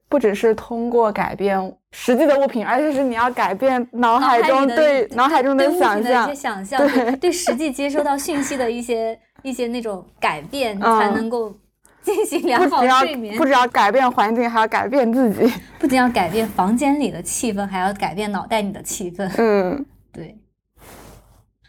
[SPEAKER 1] 不只是通过改变实际的物品，而且是你要改变脑海中对脑海中的想象。
[SPEAKER 2] 想象，
[SPEAKER 1] 对
[SPEAKER 2] 对对实际接收到讯息的一些一些那种改变，
[SPEAKER 1] 嗯
[SPEAKER 2] 才能够进行良好睡眠
[SPEAKER 1] 不。只要改变环境，还要改变自己。
[SPEAKER 2] 不仅要改变房间里的气氛，还要改变脑袋里的气氛。
[SPEAKER 1] 嗯，
[SPEAKER 2] 对，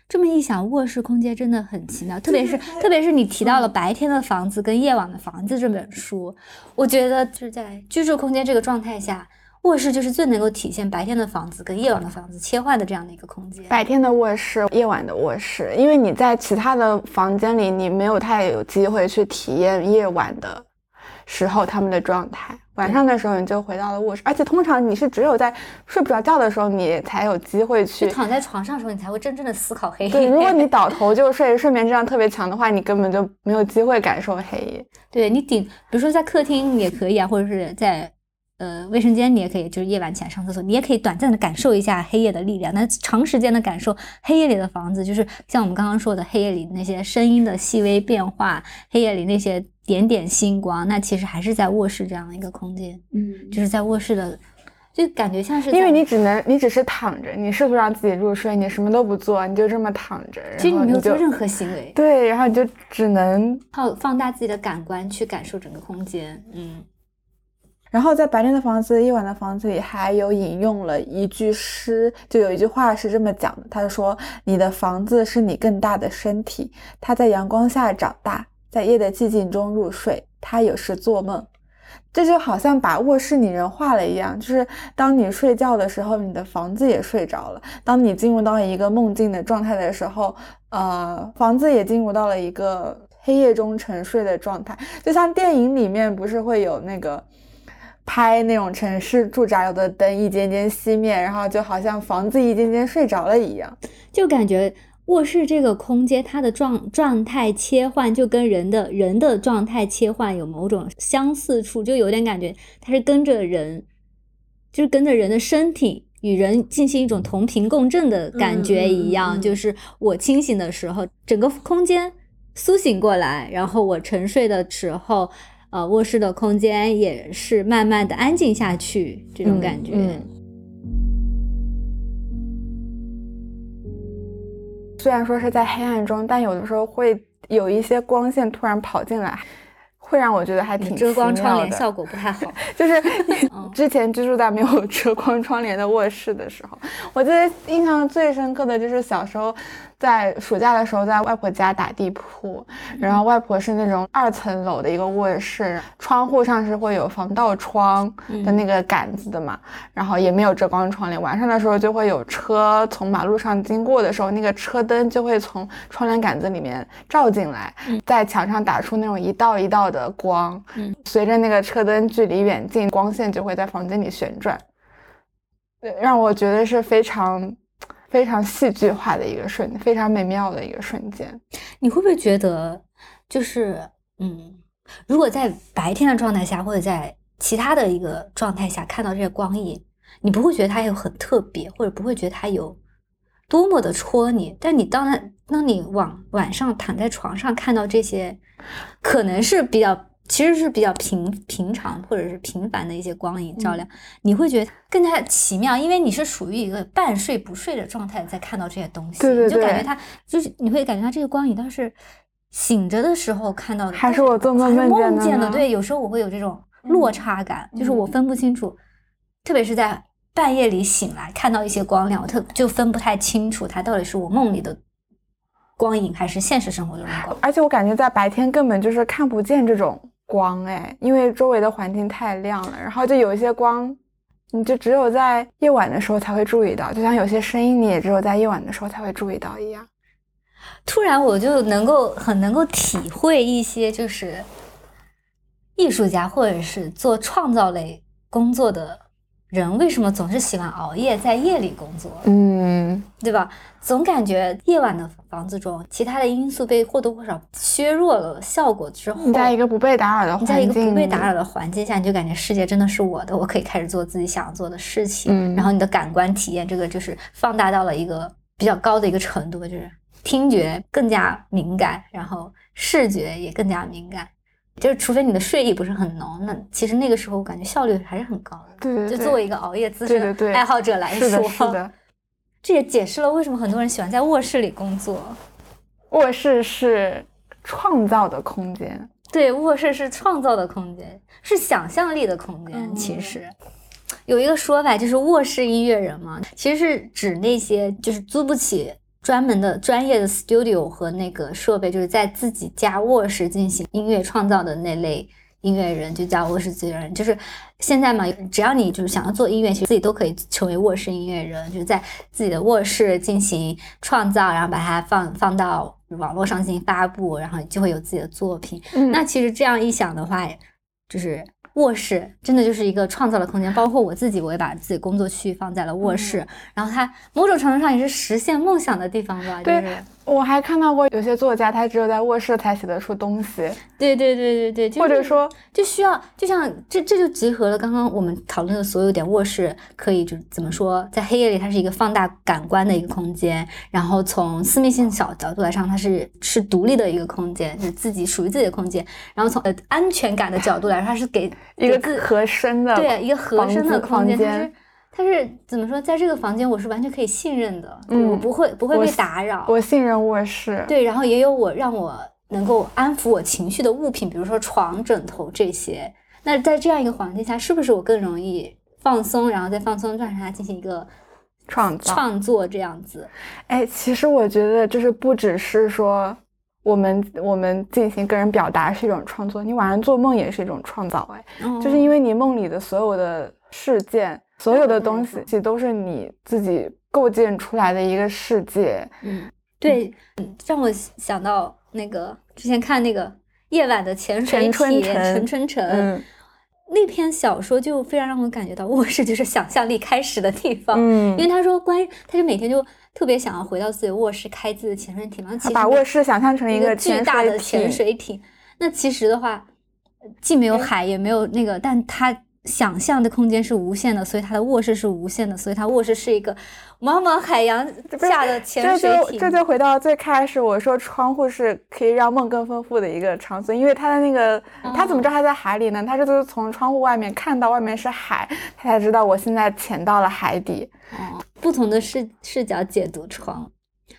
[SPEAKER 2] 这么一想，卧室空间真的很奇妙，特别是特别是你提到了白天的房子跟夜晚的房子这本书，我觉得就是在居住空间这个状态下，卧室就是最能够体现白天的房子跟夜晚的房子切换的这样的一个空间。
[SPEAKER 1] 白天的卧室，夜晚的卧室，因为你在其他的房间里，你没有太有机会去体验夜晚的时候他们的状态。晚上的时候你就回到了卧室，而且通常你是只有在睡不着觉的时候，你才有机会去
[SPEAKER 2] 就躺在床上的时候，你才会真正的思考黑夜。
[SPEAKER 1] 对，如果你倒头就睡，睡眠质量特别强的话，你根本就没有机会感受黑夜。
[SPEAKER 2] 对你顶，比如说在客厅也可以啊，或者是在呃卫生间你也可以，就是夜晚起来上厕所，你也可以短暂的感受一下黑夜的力量。那长时间的感受黑夜里的房子，就是像我们刚刚说的黑夜里那些声音的细微变化，黑夜里那些点点星光，那其实还是在卧室这样的一个空间，
[SPEAKER 1] 嗯，
[SPEAKER 2] 就是在卧室的，就感觉像是
[SPEAKER 1] 因为你只能，你只是躺着，你是不让自己入睡，你什么都不做，你就这么躺着，
[SPEAKER 2] 其实你没有做任何行为，
[SPEAKER 1] 对，然后你就只能
[SPEAKER 2] 靠放大自己的感官去感受整个空间，嗯。
[SPEAKER 1] 然后在白天的房子、夜晚的房子里，还有引用了一句诗，就有一句话是这么讲的，他说：“你的房子是你更大的身体，它在阳光下长大，在夜的寂静中入睡，他有时做梦。”这就好像把卧室拟人化了一样，就是当你睡觉的时候，你的房子也睡着了；当你进入到一个梦境的状态的时候，呃，房子也进入到了一个黑夜中沉睡的状态。就像电影里面不是会有那个拍那种城市住宅楼的灯一间间熄灭，然后就好像房子一间间睡着了一样，
[SPEAKER 2] 就感觉卧室这个空间它的状状态切换就跟人的人的状态切换有某种相似处，就有点感觉它是跟着人，就是跟着人的身体与人进行一种同频共振的感觉一样，就是我清醒的时候，整个空间苏醒过来，然后我沉睡的时候。呃，卧室的空间也是慢慢的安静下去，这种感觉。
[SPEAKER 1] 虽然说是在黑暗中，但有的时候会有一些光线突然跑进来。会让我觉得还挺
[SPEAKER 2] 遮光窗帘效果不太好，[LAUGHS]
[SPEAKER 1] 就是 [LAUGHS] 之前居住在没有遮光窗帘的卧室的时候，[LAUGHS] 我记得印象最深刻的就是小时候在暑假的时候在外婆家打地铺，然后外婆是那种二层楼的一个卧室，窗户上是会有防盗窗的那个杆子的嘛，然后也没有遮光窗帘，晚上的时候就会有车从马路上经过的时候，那个车灯就会从窗帘杆子里面照进来，在墙上打出那种一道一道的。的光，嗯，随着那个车灯距离远近，光线就会在房间里旋转，对，让我觉得是非常非常戏剧化的一个瞬，非常美妙的一个瞬间。
[SPEAKER 2] 你会不会觉得，就是，嗯，如果在白天的状态下，或者在其他的一个状态下看到这些光影，你不会觉得它有很特别，或者不会觉得它有多么的戳你？但你当然，当你往晚上躺在床上看到这些。可能是比较，其实是比较平平常或者是平凡的一些光影照亮，你会觉得更加奇妙，因为你是属于一个半睡不睡的状态，在看到这些东西，
[SPEAKER 1] 你
[SPEAKER 2] 就感觉它就是你会感觉它这个光影它是醒着的时候看到的，
[SPEAKER 1] 还是我做梦
[SPEAKER 2] 梦见
[SPEAKER 1] 的？
[SPEAKER 2] 对，有时候我会有这种落差感，就是我分不清楚，特别是在半夜里醒来看到一些光亮，我特就分不太清楚它到底是我梦里的。光影还是现实生活中的光，
[SPEAKER 1] 而且我感觉在白天根本就是看不见这种光哎，因为周围的环境太亮了，然后就有一些光，你就只有在夜晚的时候才会注意到，就像有些声音你也只有在夜晚的时候才会注意到一样。
[SPEAKER 2] 突然我就能够很能够体会一些，就是艺术家或者是做创造类工作的。人为什么总是喜欢熬夜，在夜里工作？
[SPEAKER 1] 嗯，
[SPEAKER 2] 对吧？总感觉夜晚的房子中，其他的因素被或多或少削弱了效果之后，
[SPEAKER 1] 你在一个不被打扰的环境，
[SPEAKER 2] 在一个不被打扰的环境下，你就感觉世界真的是我的，我可以开始做自己想做的事情。
[SPEAKER 1] 嗯，
[SPEAKER 2] 然后你的感官体验，这个就是放大到了一个比较高的一个程度，就是听觉更加敏感，然后视觉也更加敏感。就是除非你的睡意不是很浓，那其实那个时候我感觉效率还是很高的。
[SPEAKER 1] 对对
[SPEAKER 2] 对，就作为一个熬夜资深爱好者来说，
[SPEAKER 1] 是的，
[SPEAKER 2] 这也解释了为什么很多人喜欢在卧室里工作。
[SPEAKER 1] 卧室是创造的空间，
[SPEAKER 2] 对，卧室是创造的空间，是想象力的空间。其实有一个说法就是卧室音乐人嘛，其实是指那些就是租不起。专门的专业的 studio 和那个设备，就是在自己家卧室进行音乐创造的那类音乐人，就叫卧室音乐人。就是现在嘛，只要你就是想要做音乐，其实自己都可以成为卧室音乐人，就是在自己的卧室进行创造，然后把它放放到网络上进行发布，然后就会有自己的作品。那其实这样一想的话，就是。卧室真的就是一个创造的空间，包括我自己，我也把自己工作区域放在了卧室，然后它某种程度上也是实现梦想的地方吧。
[SPEAKER 1] 对。我还看到过有些作家，他只有在卧室才写得出东西。
[SPEAKER 2] 对对对对对，
[SPEAKER 1] 或者说
[SPEAKER 2] 就需要，就像这这就集合了刚刚我们讨论的所有点。卧室可以就怎么说，在黑夜里它是一个放大感官的一个空间，然后从私密性小角度来上，它是是独立的一个空间，是自己属于自己的空间。然后从呃安全感的角度来说，它是给
[SPEAKER 1] 一个合身的
[SPEAKER 2] 对一个合身的空间。它是怎么说？在这个房间，我是完全可以信任的，我不会不会被打扰。
[SPEAKER 1] 我信任卧室。
[SPEAKER 2] 对，然后也有我让我能够安抚我情绪的物品，比如说床、枕头这些。那在这样一个环境下，是不是我更容易放松？然后在放松状态下进行一个
[SPEAKER 1] 创
[SPEAKER 2] 创作这样子？
[SPEAKER 1] 哎，其实我觉得就是不只是说我们我们进行个人表达是一种创作，你晚上做梦也是一种创造。哎，就是因为你梦里的所有的事件。所有的东西其实都是你自己构建出来的一个世界。
[SPEAKER 2] 嗯，对，让我想到那个之前看那个夜晚的潜水
[SPEAKER 1] 艇
[SPEAKER 2] 陈春成，那篇小说就非常让我感觉到卧室就是想象力开始的地方，
[SPEAKER 1] 嗯
[SPEAKER 2] 因为他说关于他就每天就特别想要回到自己的卧室开自己的潜水艇嘛，其实
[SPEAKER 1] 把卧室想象成
[SPEAKER 2] 一
[SPEAKER 1] 个
[SPEAKER 2] 巨大的
[SPEAKER 1] 潜
[SPEAKER 2] 潜水艇。那其实的话，既没有海也没有那个，但它想象的空间是无限的，所以他的卧室是无限的，所以他卧室是一个茫茫海洋下的潜
[SPEAKER 1] 这
[SPEAKER 2] 水艇。
[SPEAKER 1] 就这就回到最开始我说窗户是可以让梦更丰富的一个场所，因为他的那个他怎么知道他在海里呢？他是就是从窗户外面看到外面是海，他才知道我现在潜到了海底。
[SPEAKER 2] 哦，不同的视视角解读窗，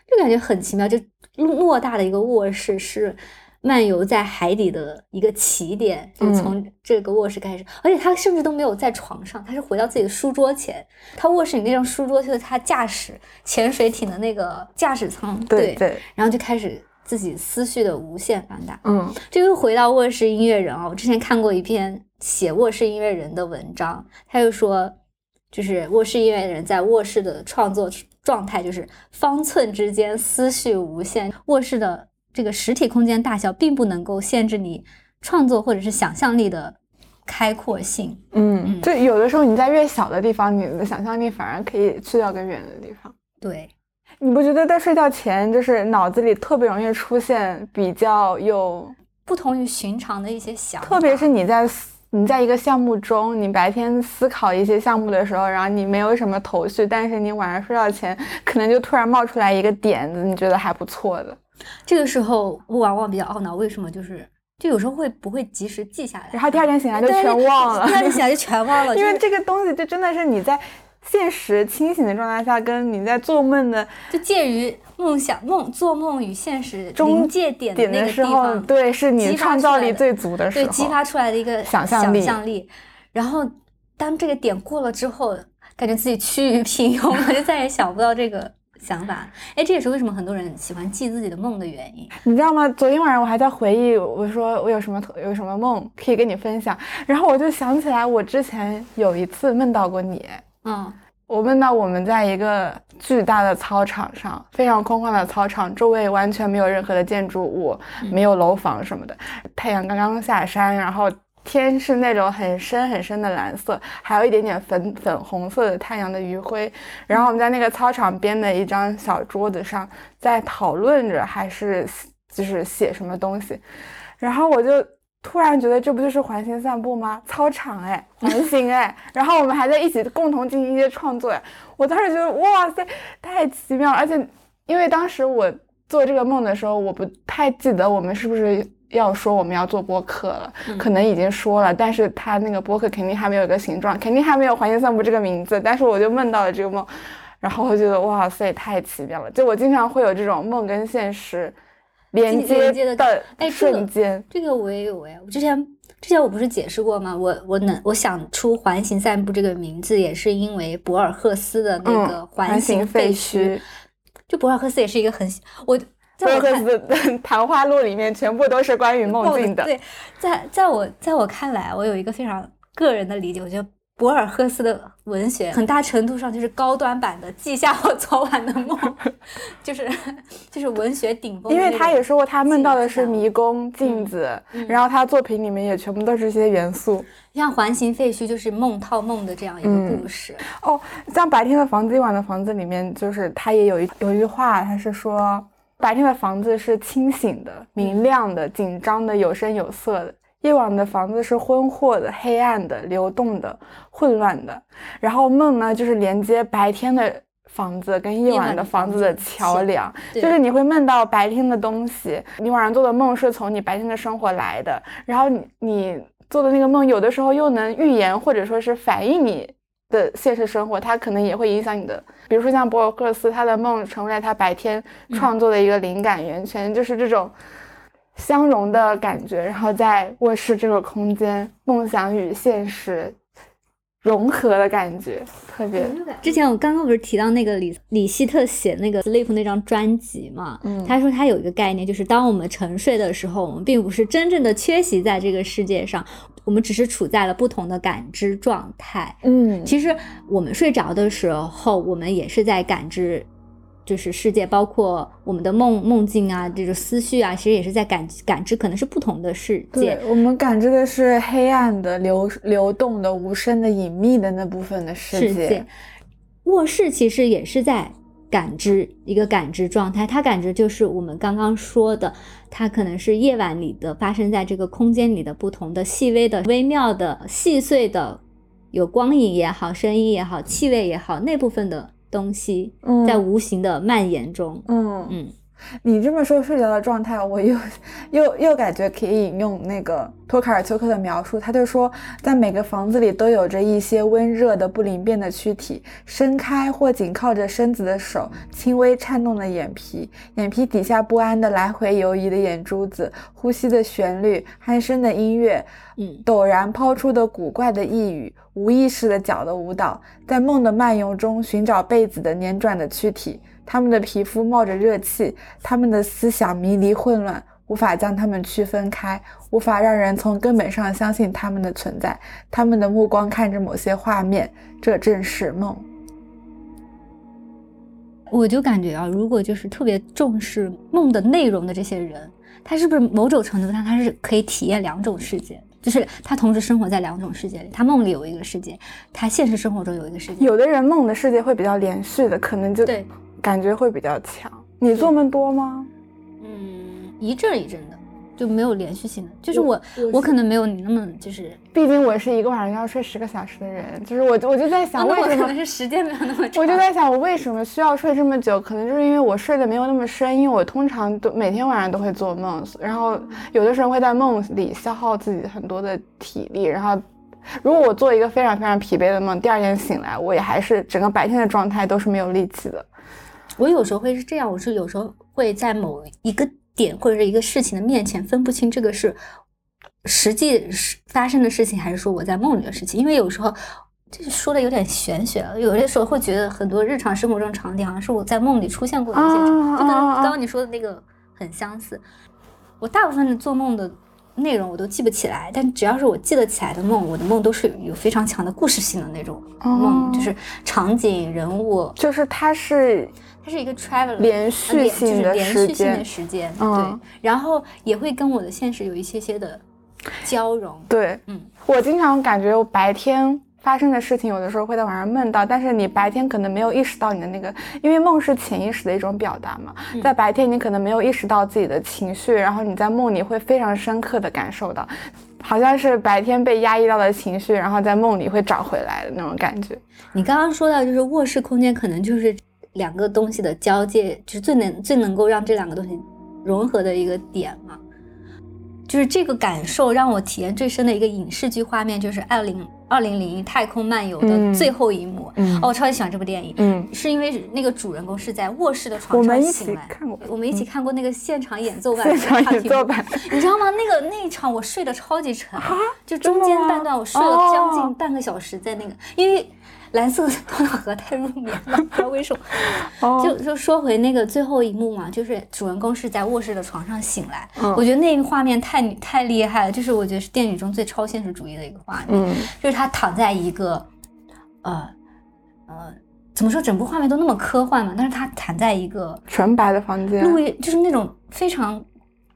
[SPEAKER 2] 就感觉很奇妙。就偌大的一个卧室是漫游在海底的一个起点，就
[SPEAKER 1] 嗯
[SPEAKER 2] 从这个卧室开始，而且他甚至都没有在床上，他是回到自己的书桌前。他卧室里那张书桌就是他驾驶潜水艇的那个驾驶舱，
[SPEAKER 1] 对对，
[SPEAKER 2] 然后就开始自己思绪的无限放大。
[SPEAKER 1] 嗯
[SPEAKER 2] 这又回到卧室音乐人啊，我之前看过一篇写卧室音乐人的文章，他就说，就是卧室音乐人在卧室的创作状态就是方寸之间思绪无限，卧室的这个实体空间大小并不能够限制你创作或者是想象力的开阔性。
[SPEAKER 1] 嗯，就有的时候你在越小的地方，你的想象力反而可以去到更远的地方。
[SPEAKER 2] 对，
[SPEAKER 1] 你不觉得在睡觉前，就是脑子里特别容易出现比较有
[SPEAKER 2] 不同于寻常的一些想法，
[SPEAKER 1] 特别是你在你在一个项目中，你白天思考一些项目的时候，然后你没有什么头绪，但是你晚上睡觉前可能就突然冒出来一个点子，你觉得还不错的，
[SPEAKER 2] 这个时候我往往比较懊恼，为什么就是就有时候会不会及时记下来，
[SPEAKER 1] 然后 [LAUGHS] 第二天醒来就全忘了
[SPEAKER 2] 第，二天醒来就全忘了，
[SPEAKER 1] 因为这个东西就真的是你在现实清醒的状态下，跟你在做梦的
[SPEAKER 2] 就介于梦想梦做梦与现实
[SPEAKER 1] 中
[SPEAKER 2] 临界点的那个
[SPEAKER 1] 的时候，
[SPEAKER 2] 地方，
[SPEAKER 1] 对，是你创造力最足的时候，
[SPEAKER 2] 对激发出来的一个
[SPEAKER 1] 想象力
[SPEAKER 2] 象力。然后当这个点过了之后，感觉自己趋于平庸了，就再也想不到这个想法。哎，这也是为什么很多人喜欢记自己的梦的原因。
[SPEAKER 1] 你知道吗？昨天晚上我还在回忆，我说我有什么有什么梦可以跟你分享，然后我就想起来，我之前有一次梦到过你。
[SPEAKER 2] 嗯
[SPEAKER 1] 我梦到我们在一个巨大的操场上，非常空旷的操场，周围完全没有任何的建筑物，没有楼房什么的。太阳刚刚下山，然后天是那种很深很深的蓝色，还有一点点粉粉红色的太阳的余晖。然后我们在那个操场边的一张小桌子上，在讨论着还是就是写什么东西，然后我就。突然觉得这不就是环形散步吗？操场哎，[LAUGHS] 环形哎，然后我们还在一起共同进行一些创作哎，我当时觉得哇塞，太奇妙！而且因为当时我做这个梦的时候，我不太记得我们是不是要说我们要做播客了，可能已经说了，但是他那个播客肯定还没有一个形状，肯定还没有环形散步这个名字，但是我就梦到了这个梦，然后我觉得哇塞，太奇妙了！就我经常会有这种梦跟现实连
[SPEAKER 2] 连
[SPEAKER 1] 接
[SPEAKER 2] 接的
[SPEAKER 1] 瞬间。
[SPEAKER 2] 这个我也有哎，我之前之前我不是解释过吗？我我能我想出环形散步这个名字，也是因为博尔赫斯的那个
[SPEAKER 1] 嗯，环
[SPEAKER 2] 形
[SPEAKER 1] 废
[SPEAKER 2] 墟。就博尔赫斯也是一个很我
[SPEAKER 1] 博尔赫斯的 [LAUGHS] 谈话录里面全部都是关于梦境的。
[SPEAKER 2] 对，在在我在我看来，我有一个非常个人的理解，我觉得博尔赫斯的文学很大程度上就是高端版的记下我昨晚的梦，[LAUGHS] 就是就是文学顶峰
[SPEAKER 1] 因。为他也说过，他梦到的是迷宫、镜子，
[SPEAKER 2] 嗯
[SPEAKER 1] 然后他作品里面也全部都是这些元素。
[SPEAKER 2] 像环形废墟就是梦套梦的这样一个故事。
[SPEAKER 1] 哦，像白天的房子、夜晚的房子里面，就是他也有一有一句话，他是说，白天的房子是清醒的、明亮的、紧张的、有声有色的；夜晚的房子是昏惑的、黑暗的、流动的、混乱的。然后梦呢，就是连接白天的房子跟夜晚的
[SPEAKER 2] 夜晚的
[SPEAKER 1] 房子的桥梁，就是你会梦到白天的东西，你晚上做的梦是从你白天的生活来的，然后你你做的那个梦，有的时候又能预言或者说是反映你的现实生活，它可能也会影响你的。比如说像博尔赫斯，他的梦成为了他白天创作的一个灵感源泉，就是这种相融的感觉，然后在卧室这个空间，梦想与现实融合的感觉，特别。
[SPEAKER 2] 之前我刚刚不是提到那个李李希特写那个《Sleep》那张专辑嘛？
[SPEAKER 1] 嗯
[SPEAKER 2] 他说他有一个概念，就是当我们沉睡的时候，我们并不是真正的缺席在这个世界上，我们只是处在了不同的感知状态。
[SPEAKER 1] 嗯，
[SPEAKER 2] 其实我们睡着的时候，我们也是在感知就是世界，包括我们的梦梦境啊，这种思绪啊，其实也是在感感知，可能是不同的世界。
[SPEAKER 1] 我们感知的是黑暗的、流流动的、无声的、隐秘的那部分的世界。
[SPEAKER 2] 卧室其实也是在感知一个感知状态，它感知就是我们刚刚说的，它可能是夜晚里的发生在这个空间里的不同的细微的、微妙的、细碎的，有光影也好，声音也好，气味也好，那部分的。东西在无形的蔓延中，
[SPEAKER 1] 嗯。嗯，[LAUGHS] 你这么说睡着的状态，我又又又感觉可以引用那个托卡尔丘克的描述，他就说，在每个房子里都有着一些温热的不灵便的躯体，伸开或紧靠着身子的手，轻微颤动的眼皮，眼皮底下不安的来回游移的眼珠子，呼吸的旋律，鼾声的音乐，
[SPEAKER 2] 嗯，
[SPEAKER 1] 陡然抛出的古怪的呓语。无意识的脚的舞蹈，在梦的漫游中寻找被子的辗转的躯体，他们的皮肤冒着热气，他们的思想迷离混乱，无法将他们区分开，无法让人从根本上相信他们的存在。他们的目光看着某些画面，这正是梦。
[SPEAKER 2] 我就感觉啊，如果就是特别重视梦的内容的这些人，他是不是某种程度上他是可以体验两种世界？就是他同时生活在两种世界里，他梦里有一个世界，他现实生活中有一个世界。
[SPEAKER 1] 有的人梦的世界会比较连续的，可能就
[SPEAKER 2] 对
[SPEAKER 1] 感觉会比较强。你做梦多吗？
[SPEAKER 2] 嗯，一阵一阵的。就没有连续性的，就是我我可能没有你那么就是，
[SPEAKER 1] 毕竟我是一个晚上要睡十个小时的人，就是我我就在想为什么
[SPEAKER 2] 是时间没有那么长，
[SPEAKER 1] 我就在想我为什么需要睡这么久，可能就是因为我睡得没有那么深，因为我通常都每天晚上都会做梦，然后有的时候会在梦里消耗自己很多的体力，然后如果我做一个非常非常疲惫的梦，第二天醒来我也还是整个白天的状态都是没有力气的。
[SPEAKER 2] 我有时候会是这样，我是有时候会在某一个。点或者是一个事情的面前分不清这个是实际发生的事情，还是说我在梦里的事情？因为有时候就是说的有点玄学了，有些时候会觉得很多日常生活中场景好像是我在梦里出现过的一些，就跟刚刚你说的那个很相似。我大部分的做梦的内容我都记不起来，但只要是我记得起来的梦，我的梦都是有非常强的故事性的那种梦，就是场景人物，
[SPEAKER 1] 就是它是。
[SPEAKER 2] 它是一个 travel
[SPEAKER 1] 连续性的
[SPEAKER 2] 时间，时间对，然后也会跟我的现实有一些些的交融。
[SPEAKER 1] 对，嗯，我经常感觉我白天发生的事情，有的时候会在晚上梦到，但是你白天可能没有意识到你的那个，因为梦是潜意识的一种表达嘛，在白天你可能没有意识到自己的情绪，然后你在梦里会非常深刻的感受到，好像是白天被压抑到的情绪，然后在梦里会找回来的那种感觉。
[SPEAKER 2] 你刚刚说到就是卧室空间，可能就是。两个东西的交界，就是最能最能够让这两个东西融合的一个点嘛。就是这个感受让我体验最深的一个影视剧画面，就是《二零二零零一太空漫游》的最后一幕。哦，我超级喜欢这部电影。嗯，是因为那个主人公是在卧室的床上醒来。
[SPEAKER 1] 看过，
[SPEAKER 2] 我们一起看过那个现场演奏版。
[SPEAKER 1] 现场演奏版，
[SPEAKER 2] 你知道吗？那个那一场我睡得超级沉，就中间半段我睡了将近半个小时，在那个因为。蓝色的多瑙河太入眠了，不知道为什么。就就说回那个最后一幕嘛，就是主人公是在卧室的床上醒来。我觉得那个画面太太厉害了，就是我觉得是电影中最超现实主义的一个画面。嗯就是他躺在一个，呃呃，怎么说？整部画面都那么科幻嘛？但是他躺在一个
[SPEAKER 1] 纯白的房间，
[SPEAKER 2] 路易就是那种非常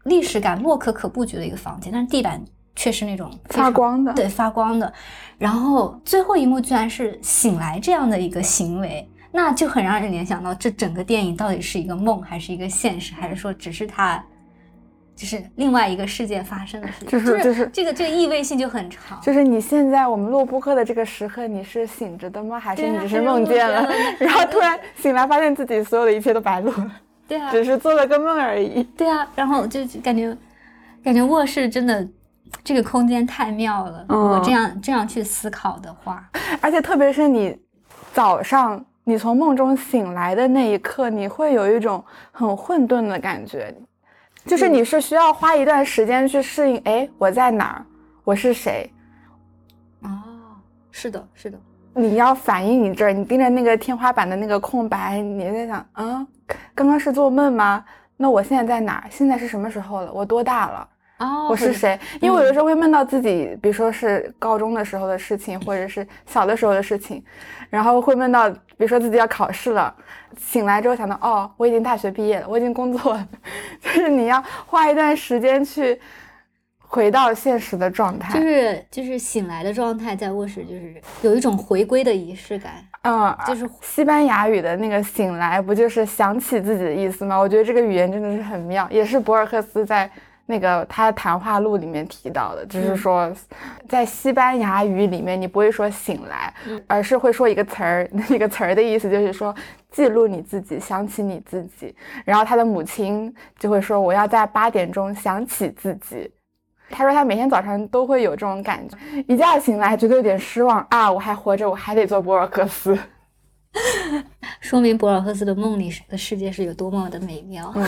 [SPEAKER 2] 历史感、洛可可布局的一个房间，但是地板。却是那种
[SPEAKER 1] 发光的，
[SPEAKER 2] 对发光的。然后最后一幕居然是醒来这样的一个行为，那就很让人联想到这整个电影到底是一个梦，还是一个现实，还是说只是他就是另外一个世界发生的事情？
[SPEAKER 1] 就是就是
[SPEAKER 2] 这个这个意味性就很长。
[SPEAKER 1] 就是你现在我们录播客的这个时刻，你是醒着的吗？还是你只是梦见了？[LAUGHS] 然后突然醒来，发现自己所有的一切都白录了。
[SPEAKER 2] 对啊，
[SPEAKER 1] 只是做了个梦而已。
[SPEAKER 2] 对啊，然后就感觉感觉卧室真的。这个空间太妙了，我这样这样去思考的话，
[SPEAKER 1] 而且特别是你早上你从梦中醒来的那一刻，你会有一种很混沌的感觉，就是你是需要花一段时间去适应，哎，我在哪儿？我是谁？
[SPEAKER 2] 哦，是的，是的，
[SPEAKER 1] 你要反应你这儿，你盯着那个天花板的那个空白，你在想，啊，刚刚是做梦吗？那我现在在哪儿？现在是什么时候了？我多大了？
[SPEAKER 2] 哦，
[SPEAKER 1] 我是谁？因为我有的时候会梦到自己，比如说是高中的时候的事情，或者是小的时候的事情，然后会梦到，比如说自己要考试了，醒来之后想到，哦，我已经大学毕业了，我已经工作了，[LAUGHS] 就是你要花一段时间去回到现实的状态，
[SPEAKER 2] 就是就是醒来的状态，在卧室就是有一种回归的仪式感。
[SPEAKER 1] 嗯，
[SPEAKER 2] 就是
[SPEAKER 1] 西班牙语的那个醒来，不就是想起自己的意思吗？我觉得这个语言真的是很妙，也是博尔赫斯在那个他谈话录里面提到的，就是说，在西班牙语里面，你不会说醒来，而是会说一个词儿，[LAUGHS] 那个词儿的意思就是说记录你自己，想起你自己。然后他的母亲就会说，我要在八点钟想起自己。他说他每天早上都会有这种感觉，一觉醒来觉得有点失望啊，我还活着，我还得做博尔赫斯。[LAUGHS]
[SPEAKER 2] 说明博尔赫斯的梦里的世界是有多么的美妙。
[SPEAKER 1] 嗯，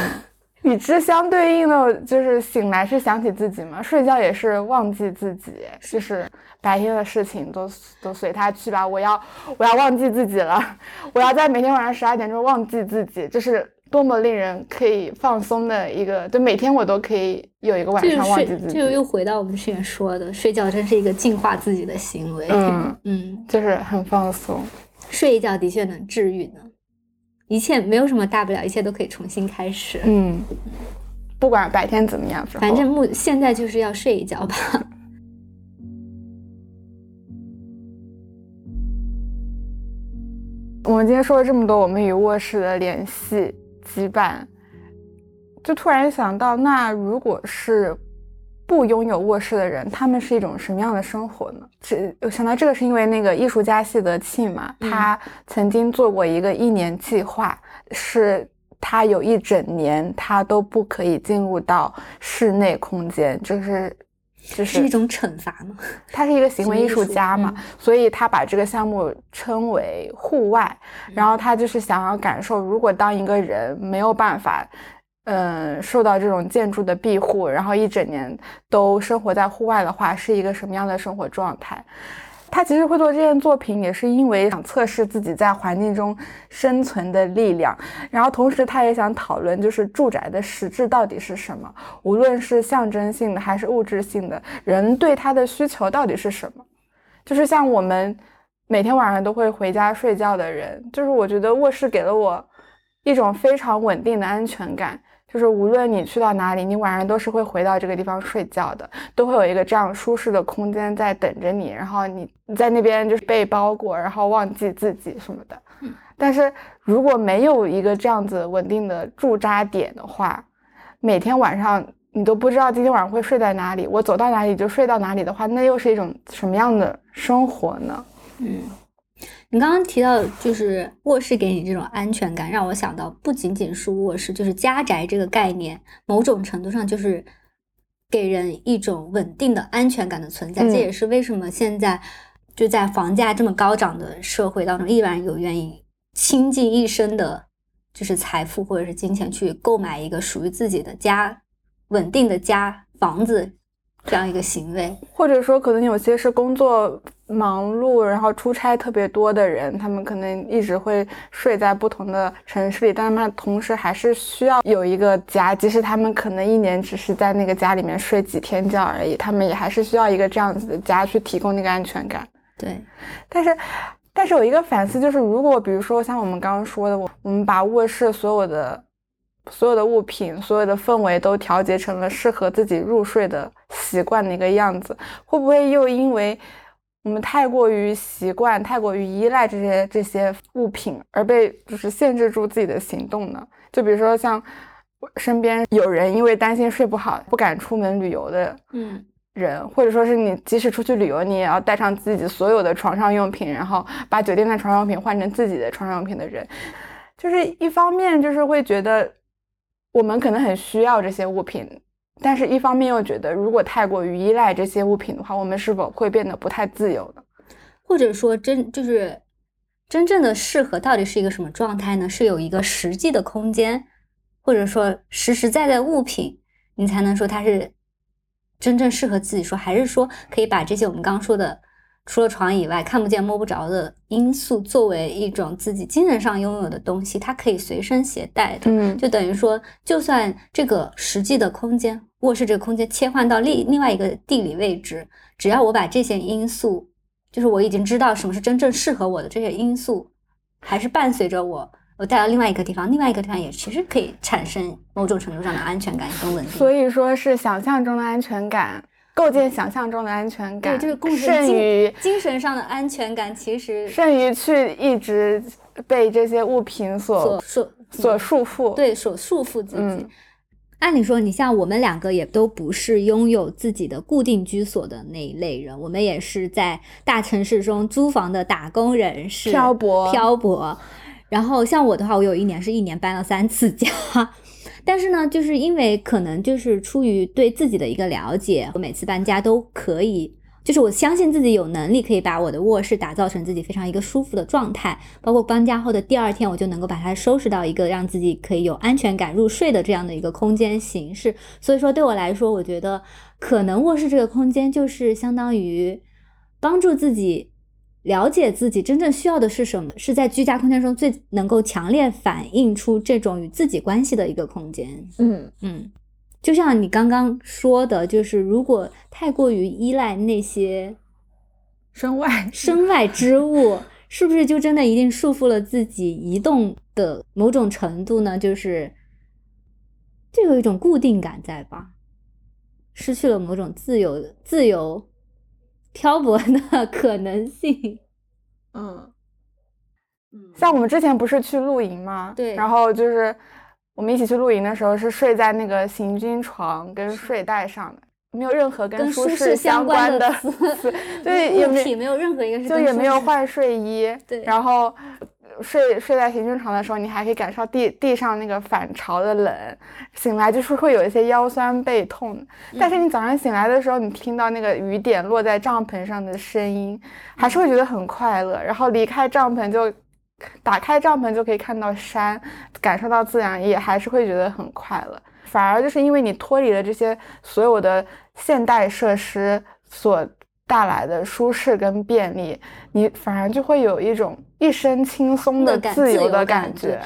[SPEAKER 1] 与之相对应的就是醒来是想起自己嘛，睡觉也是忘记自己，就是白天的事情都都随他去吧。我要我要忘记自己了，我要在每天晚上十二点钟忘记自己，就是多么令人可以放松的一个，就每天我都可以有一个晚上忘记自己。
[SPEAKER 2] 就又回到我们之前说的，睡觉真是一个净化自己的行为。
[SPEAKER 1] 嗯
[SPEAKER 2] 嗯，
[SPEAKER 1] 就是很放松。
[SPEAKER 2] 睡一觉的确能治愈呢，一切没有什么大不了，一切都可以重新开始。
[SPEAKER 1] 嗯，不管白天怎么样，
[SPEAKER 2] 反正目现在就是要睡一觉吧。[LAUGHS]
[SPEAKER 1] 我们今天说了这么多，我们与卧室的联系羁绊，就突然想到，那如果是。不拥有卧室的人，他们是一种什么样的生活呢？这我想到这个是因为那个艺术家谢德庆嘛，他曾经做过一个一年计划，是他有一整年他都不可以进入到室内空间，就是
[SPEAKER 2] 就是一种惩罚吗？
[SPEAKER 1] 他是一个行为艺术家嘛，所以他把这个项目称为户外，然后他就是想要感受，如果当一个人没有办法。嗯，受到这种建筑的庇护，然后一整年都生活在户外的话，是一个什么样的生活状态？他其实会做这件作品，也是因为想测试自己在环境中生存的力量，然后同时他也想讨论，就是住宅的实质到底是什么？无论是象征性的还是物质性的，人对他的需求到底是什么？就是像我们每天晚上都会回家睡觉的人，就是我觉得卧室给了我一种非常稳定的安全感。就是无论你去到哪里，你晚上都是会回到这个地方睡觉的，都会有一个这样舒适的空间在等着你，然后你在那边就是被包裹，然后忘记自己什么的。但是如果没有一个这样子稳定的驻扎点的话，每天晚上你都不知道今天晚上会睡在哪里，我走到哪里就睡到哪里的话，那又是一种什么样的生活呢？
[SPEAKER 2] 嗯。你刚刚提到就是卧室给你这种安全感，让我想到不仅仅是卧室，就是家宅这个概念，某种程度上就是给人一种稳定的安全感的存在。这也是为什么现在就在房价这么高涨的社会当中，依然有愿意倾尽一生的，就是财富或者是金钱去购买一个属于自己的家，稳定的家房子。这样一个行为，
[SPEAKER 1] 或者说可能有些是工作忙碌，然后出差特别多的人，他们可能一直会睡在不同的城市里，但他们同时还是需要有一个家，即使他们可能一年只是在那个家里面睡几天觉而已，他们也还是需要一个这样子的家去提供那个安全感。
[SPEAKER 2] 对，
[SPEAKER 1] 但是，但是有一个反思就是，如果比如说像我们刚刚说的，我我们把卧室所有的。所有的物品，所有的氛围都调节成了适合自己入睡的习惯的一个样子，会不会又因为我们太过于习惯、太过于依赖这些这些物品，而被就是限制住自己的行动呢？就比如说像身边有人因为担心睡不好，不敢出门旅游的，
[SPEAKER 2] 嗯，
[SPEAKER 1] 人，或者说是你即使出去旅游，你也要带上自己所有的床上用品，然后把酒店的床上用品换成自己的床上用品的人，就是一方面就是会觉得。我们可能很需要这些物品，但是一方面又觉得，如果太过于依赖这些物品的话，我们是否会变得不太自由呢？
[SPEAKER 2] 或者说，真就是真正的适合到底是一个什么状态呢？是有一个实际的空间，或者说实实在在物品，你才能说它是真正适合自己说，还是说可以把这些我们刚刚说的。除了床以外，看不见摸不着的因素，作为一种自己精神上拥有的东西，它可以随身携带的。
[SPEAKER 1] 嗯，
[SPEAKER 2] 就等于说，就算这个实际的空间卧室这个空间切换到另另外一个地理位置，只要我把这些因素，就是我已经知道什么是真正适合我的这些因素，还是伴随着我，我带到另外一个地方，另外一个地方也其实可以产生某种程度上的安全感跟稳定。
[SPEAKER 1] 所以说是想象中的安全感，构建想象中的安全感，
[SPEAKER 2] 对，这个共
[SPEAKER 1] 胜于
[SPEAKER 2] 精神上的安全感，其实
[SPEAKER 1] 胜于去一直被这些物品所
[SPEAKER 2] 束
[SPEAKER 1] 所束缚，
[SPEAKER 2] 对，所束缚自己。按理说，你像我们两个也都不是拥有自己的固定居所的那一类人，我们也是在大城市中租房的打工人士，
[SPEAKER 1] 漂泊。
[SPEAKER 2] 漂泊。然后像我的话，我有一年是一年搬了三次家，但是呢，就是因为可能就是出于对自己的一个了解，我每次搬家都可以。就是我相信自己有能力可以把我的卧室打造成自己非常一个舒服的状态，包括搬家后的第二天，我就能够把它收拾到一个让自己可以有安全感入睡的这样的一个空间形式。所以说，对我来说，我觉得可能卧室这个空间就是相当于帮助自己了解自己真正需要的是什么，是在居家空间中最能够强烈反映出这种与自己关系的一个空间。
[SPEAKER 1] 嗯
[SPEAKER 2] 嗯。就像你刚刚说的，就是如果太过于依赖那些
[SPEAKER 1] 身外
[SPEAKER 2] 身外之物，是不是就真的一定束缚了自己移动的某种程度呢？就是就有一种固定感在吧，失去了某种自由、自由漂泊的 [LAUGHS] 可能性。
[SPEAKER 1] 嗯嗯，像我们之前不是去露营吗？
[SPEAKER 2] 对，
[SPEAKER 1] 然后就是。我们一起去露营的时候，是睡在那个行军床跟睡袋上的，没有任何
[SPEAKER 2] 跟
[SPEAKER 1] 舒适相关
[SPEAKER 2] 的词，[LAUGHS]
[SPEAKER 1] 对，
[SPEAKER 2] 也没有任何一个是，
[SPEAKER 1] 就也没有换睡衣，
[SPEAKER 2] 对，
[SPEAKER 1] 然后睡睡在行军床的时候，你还可以感受地地上那个反潮的冷，醒来就是会有一些腰酸背痛，但是你早上醒来的时候，你听到那个雨点落在帐篷上的声音，还是会觉得很快乐，然后离开帐篷就。打开帐篷就可以看到山，感受到自然，也还是会觉得很快乐。反而就是因为你脱离了这些所有的现代设施所带来的舒适跟便利，你反而就会有一种一身轻松的自由的感觉。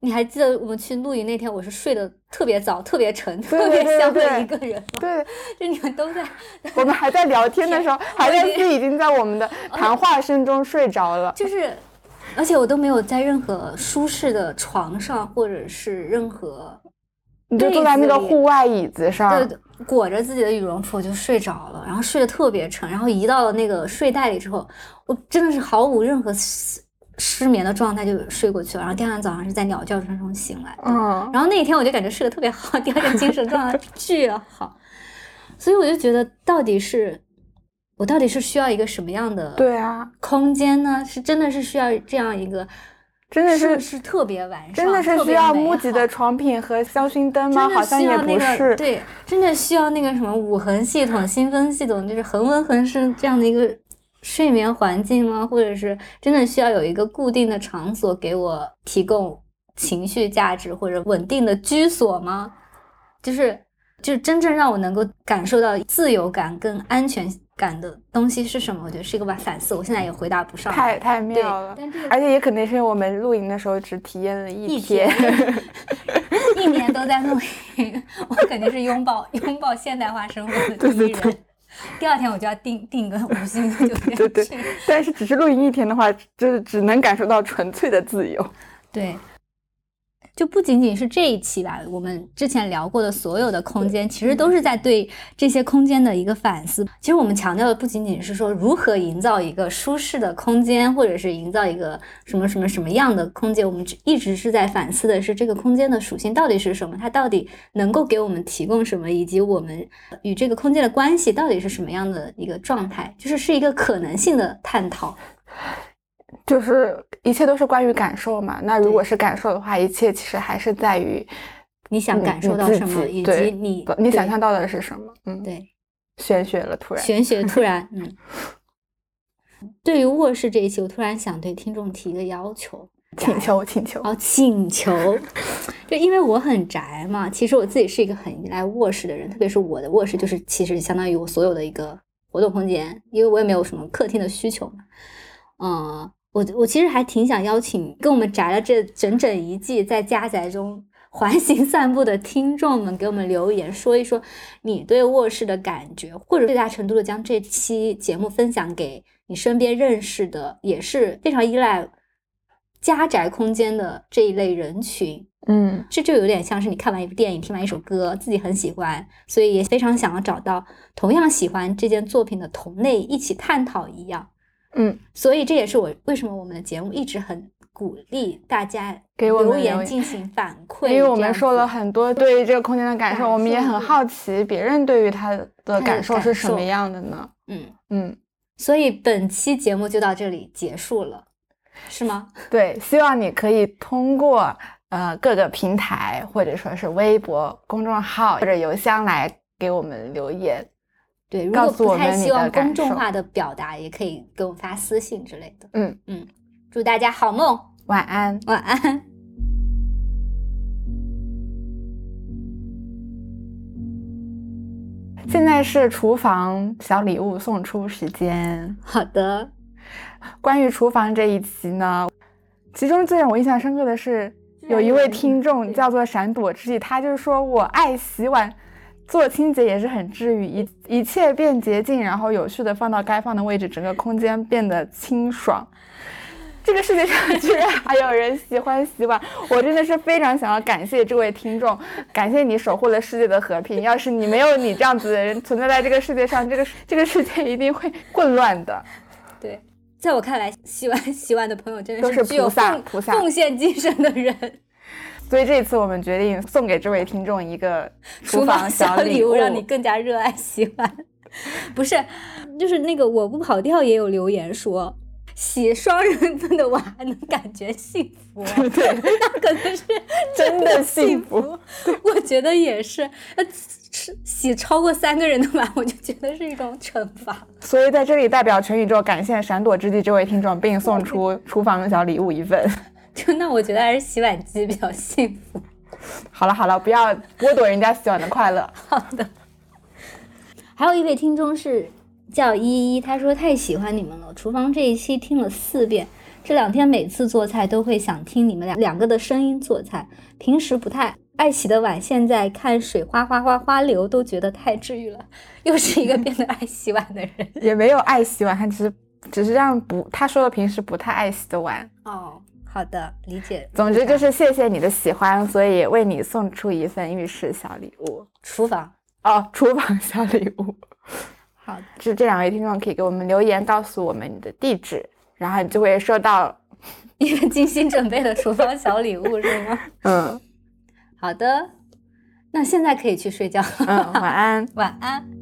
[SPEAKER 2] 你还记得我们去露营那天，我是睡得特别早、特别沉、特别香的一个人吗？
[SPEAKER 1] 对，
[SPEAKER 2] 就你们都在，[LAUGHS]
[SPEAKER 1] 我们还在聊天的时候，[LAUGHS] 还在已经在我们的谈话声中睡着了，
[SPEAKER 2] 就是。而且我都没有在任何舒适的床上，或者是任何，
[SPEAKER 1] 你就坐在那个户外椅子上，
[SPEAKER 2] 对，裹着自己的羽绒服我就睡着了，然后睡得特别沉，然后移到了那个睡袋里之后，我真的是毫无任何失眠的状态就睡过去了，然后第二天早上是在鸟叫声中醒来，
[SPEAKER 1] 嗯，
[SPEAKER 2] 然后那一天我就感觉睡得特别好，[LAUGHS] 第二天精神状态巨好，所以我就觉得到底是。我到底是需要一个什么样的
[SPEAKER 1] 对啊
[SPEAKER 2] 空间呢？是真的是需要这样一个，
[SPEAKER 1] 真的
[SPEAKER 2] 是是特别完善，
[SPEAKER 1] 真的是需要木吉的床品和香薰灯吗？好像也不是。
[SPEAKER 2] 对，真的需要那个什么五恒系统、新风系统，就是恒温恒湿这样的一个睡眠环境吗？或者是真的需要有一个固定的场所给我提供情绪价值或者稳定的居所吗？就是。就是真正让我能够感受到自由感跟安全感的东西是什么？我觉得是一个反反思。我现在也回答不上。
[SPEAKER 1] 太太妙了，而且也可能是因为我们露营的时候只体验了
[SPEAKER 2] 一
[SPEAKER 1] 天，[LAUGHS]
[SPEAKER 2] 一年都在露营，我肯定是拥抱拥抱现代化生活的第一人。第二天我就要订订个五星酒店。[LAUGHS]
[SPEAKER 1] 对对，但是只是露营一天的话，就是只能感受到纯粹的自由。
[SPEAKER 2] 对。就不仅仅是这一期吧，我们之前聊过的所有的空间，其实都是在对这些空间的一个反思。其实我们强调的不仅仅是说如何营造一个舒适的空间，或者是营造一个什么什么什么样的空间，我们一直是在反思的是这个空间的属性到底是什么，它到底能够给我们提供什么，以及我们与这个空间的关系到底是什么样的一个状态，就是是一个可能性的探讨。
[SPEAKER 1] 就是一切都是关于感受嘛。那如果是感受的话，一切其实还是在于
[SPEAKER 2] 你想感受到什么，以及你
[SPEAKER 1] 你想象到的是什么。嗯，
[SPEAKER 2] 对，
[SPEAKER 1] 玄学了，突然
[SPEAKER 2] 玄学突然 [LAUGHS] 嗯。对于卧室这一期，我突然想对听众提一个要求，
[SPEAKER 1] 请求请求
[SPEAKER 2] 哦，请求，就因为我很宅嘛，其实我自己是一个很依赖卧室的人，特别是我的卧室就是其实相当于我所有的一个活动空间，因为我也没有什么客厅的需求嘛，嗯。我我其实还挺想邀请跟我们宅了这整整一季，在家宅中 [LAUGHS] 环形散步的听众们给我们留言，说一说你对卧室的感觉，或者最大程度的将这期节目分享给你身边认识的也是非常依赖家宅空间的这一类人群。
[SPEAKER 1] 嗯，
[SPEAKER 2] 这就有点像是你看完一部电影，听完一首歌，自己很喜欢，所以也非常想要找到同样喜欢这件作品的同类一起探讨一样。
[SPEAKER 1] 嗯，
[SPEAKER 2] 所以这也是我为什么我们的节目一直很鼓励大家
[SPEAKER 1] 给我们
[SPEAKER 2] 留言进行反 [LAUGHS] 馈，
[SPEAKER 1] 因为我们说了很多对于这个空间的感受，我们也很好奇别人对于它的
[SPEAKER 2] 的
[SPEAKER 1] 感受是什么样的呢？
[SPEAKER 2] 嗯，
[SPEAKER 1] 嗯，
[SPEAKER 2] 所以本期节目就到这里结束了，是吗？[LAUGHS]
[SPEAKER 1] 对，希望你可以通过呃各个平台或者说是微博公众号或者邮箱来给我们留言。
[SPEAKER 2] 对，如
[SPEAKER 1] 告
[SPEAKER 2] 果不太希望公众化的表达，也可以给我们发私信之类的。
[SPEAKER 1] 嗯
[SPEAKER 2] 嗯，祝大家好梦，
[SPEAKER 1] 晚安。
[SPEAKER 2] 晚安。[LAUGHS]
[SPEAKER 1] 现在是厨房小礼物送出时间。[LAUGHS]
[SPEAKER 2] 好的，
[SPEAKER 1] 关于厨房这一期呢，其中最让我印象深刻的是，有一位听众叫做闪躲之际，他就说我爱洗碗，做清洁也是很治愈，一一切变洁净，然后有序的放到该放的位置，整个空间变得清爽。这个世界上居然还有人喜欢洗碗，我真的是非常想要感谢这位听众，感谢你守护了世界的和平。要是你没有你这样子的人存在在这个世界上，这个 [LAUGHS] 这个世界一定会混乱的。
[SPEAKER 2] 对，在我看来，洗碗 [LAUGHS] 洗碗的朋友真的
[SPEAKER 1] 是
[SPEAKER 2] 具有
[SPEAKER 1] 菩萨
[SPEAKER 2] 奉
[SPEAKER 1] 菩萨
[SPEAKER 2] 奉献精神的人。
[SPEAKER 1] 所以这次我们决定送给这位听众一个 [LAUGHS]
[SPEAKER 2] 厨
[SPEAKER 1] 房
[SPEAKER 2] 小
[SPEAKER 1] 礼
[SPEAKER 2] 物，让你更加热爱洗碗。不是，就是那个我不跑调也有留言说，洗双人份的碗还能感觉幸福，[LAUGHS]
[SPEAKER 1] 对，
[SPEAKER 2] 那可能是 [LAUGHS]
[SPEAKER 1] 真的幸
[SPEAKER 2] 幸
[SPEAKER 1] 福。
[SPEAKER 2] 我觉得也是，呃，吃洗超过三个人的碗，我就觉得是一种惩罚。
[SPEAKER 1] 所以在这里代表全宇宙感谢闪躲之地这位听众，并送出厨房小礼物一份。
[SPEAKER 2] 就那我觉得还是洗碗机比较幸福。
[SPEAKER 1] 好了好了，不要剥夺人家洗碗的快乐。[LAUGHS]
[SPEAKER 2] 好的。还有一位听众是叫依依，他说太喜欢你们了，厨房这一期听了四遍，这两天每次做菜都会想听你们两两个的声音做菜，平时不太爱洗的碗，现在看水哗哗哗哗流都觉得太治愈了，又是一个变得爱洗碗的人。[LAUGHS]
[SPEAKER 1] 也没有爱洗碗，他只是只是让不他说的平时不太爱洗的碗。
[SPEAKER 2] 哦，好的，理解。
[SPEAKER 1] 总之就是谢谢你的喜欢，所以为你送出一份浴室小礼物
[SPEAKER 2] 厨房。
[SPEAKER 1] 哦，厨房小礼物。
[SPEAKER 2] 好的，[LAUGHS]
[SPEAKER 1] 是这两位听众可以给我们留言，告诉我们你的地址，然后你就会收到。
[SPEAKER 2] 一个精心准备的厨房小礼物是吗？[LAUGHS]
[SPEAKER 1] 嗯
[SPEAKER 2] 好的，那现在可以去睡觉。
[SPEAKER 1] 嗯，晚安。[LAUGHS]
[SPEAKER 2] 晚安。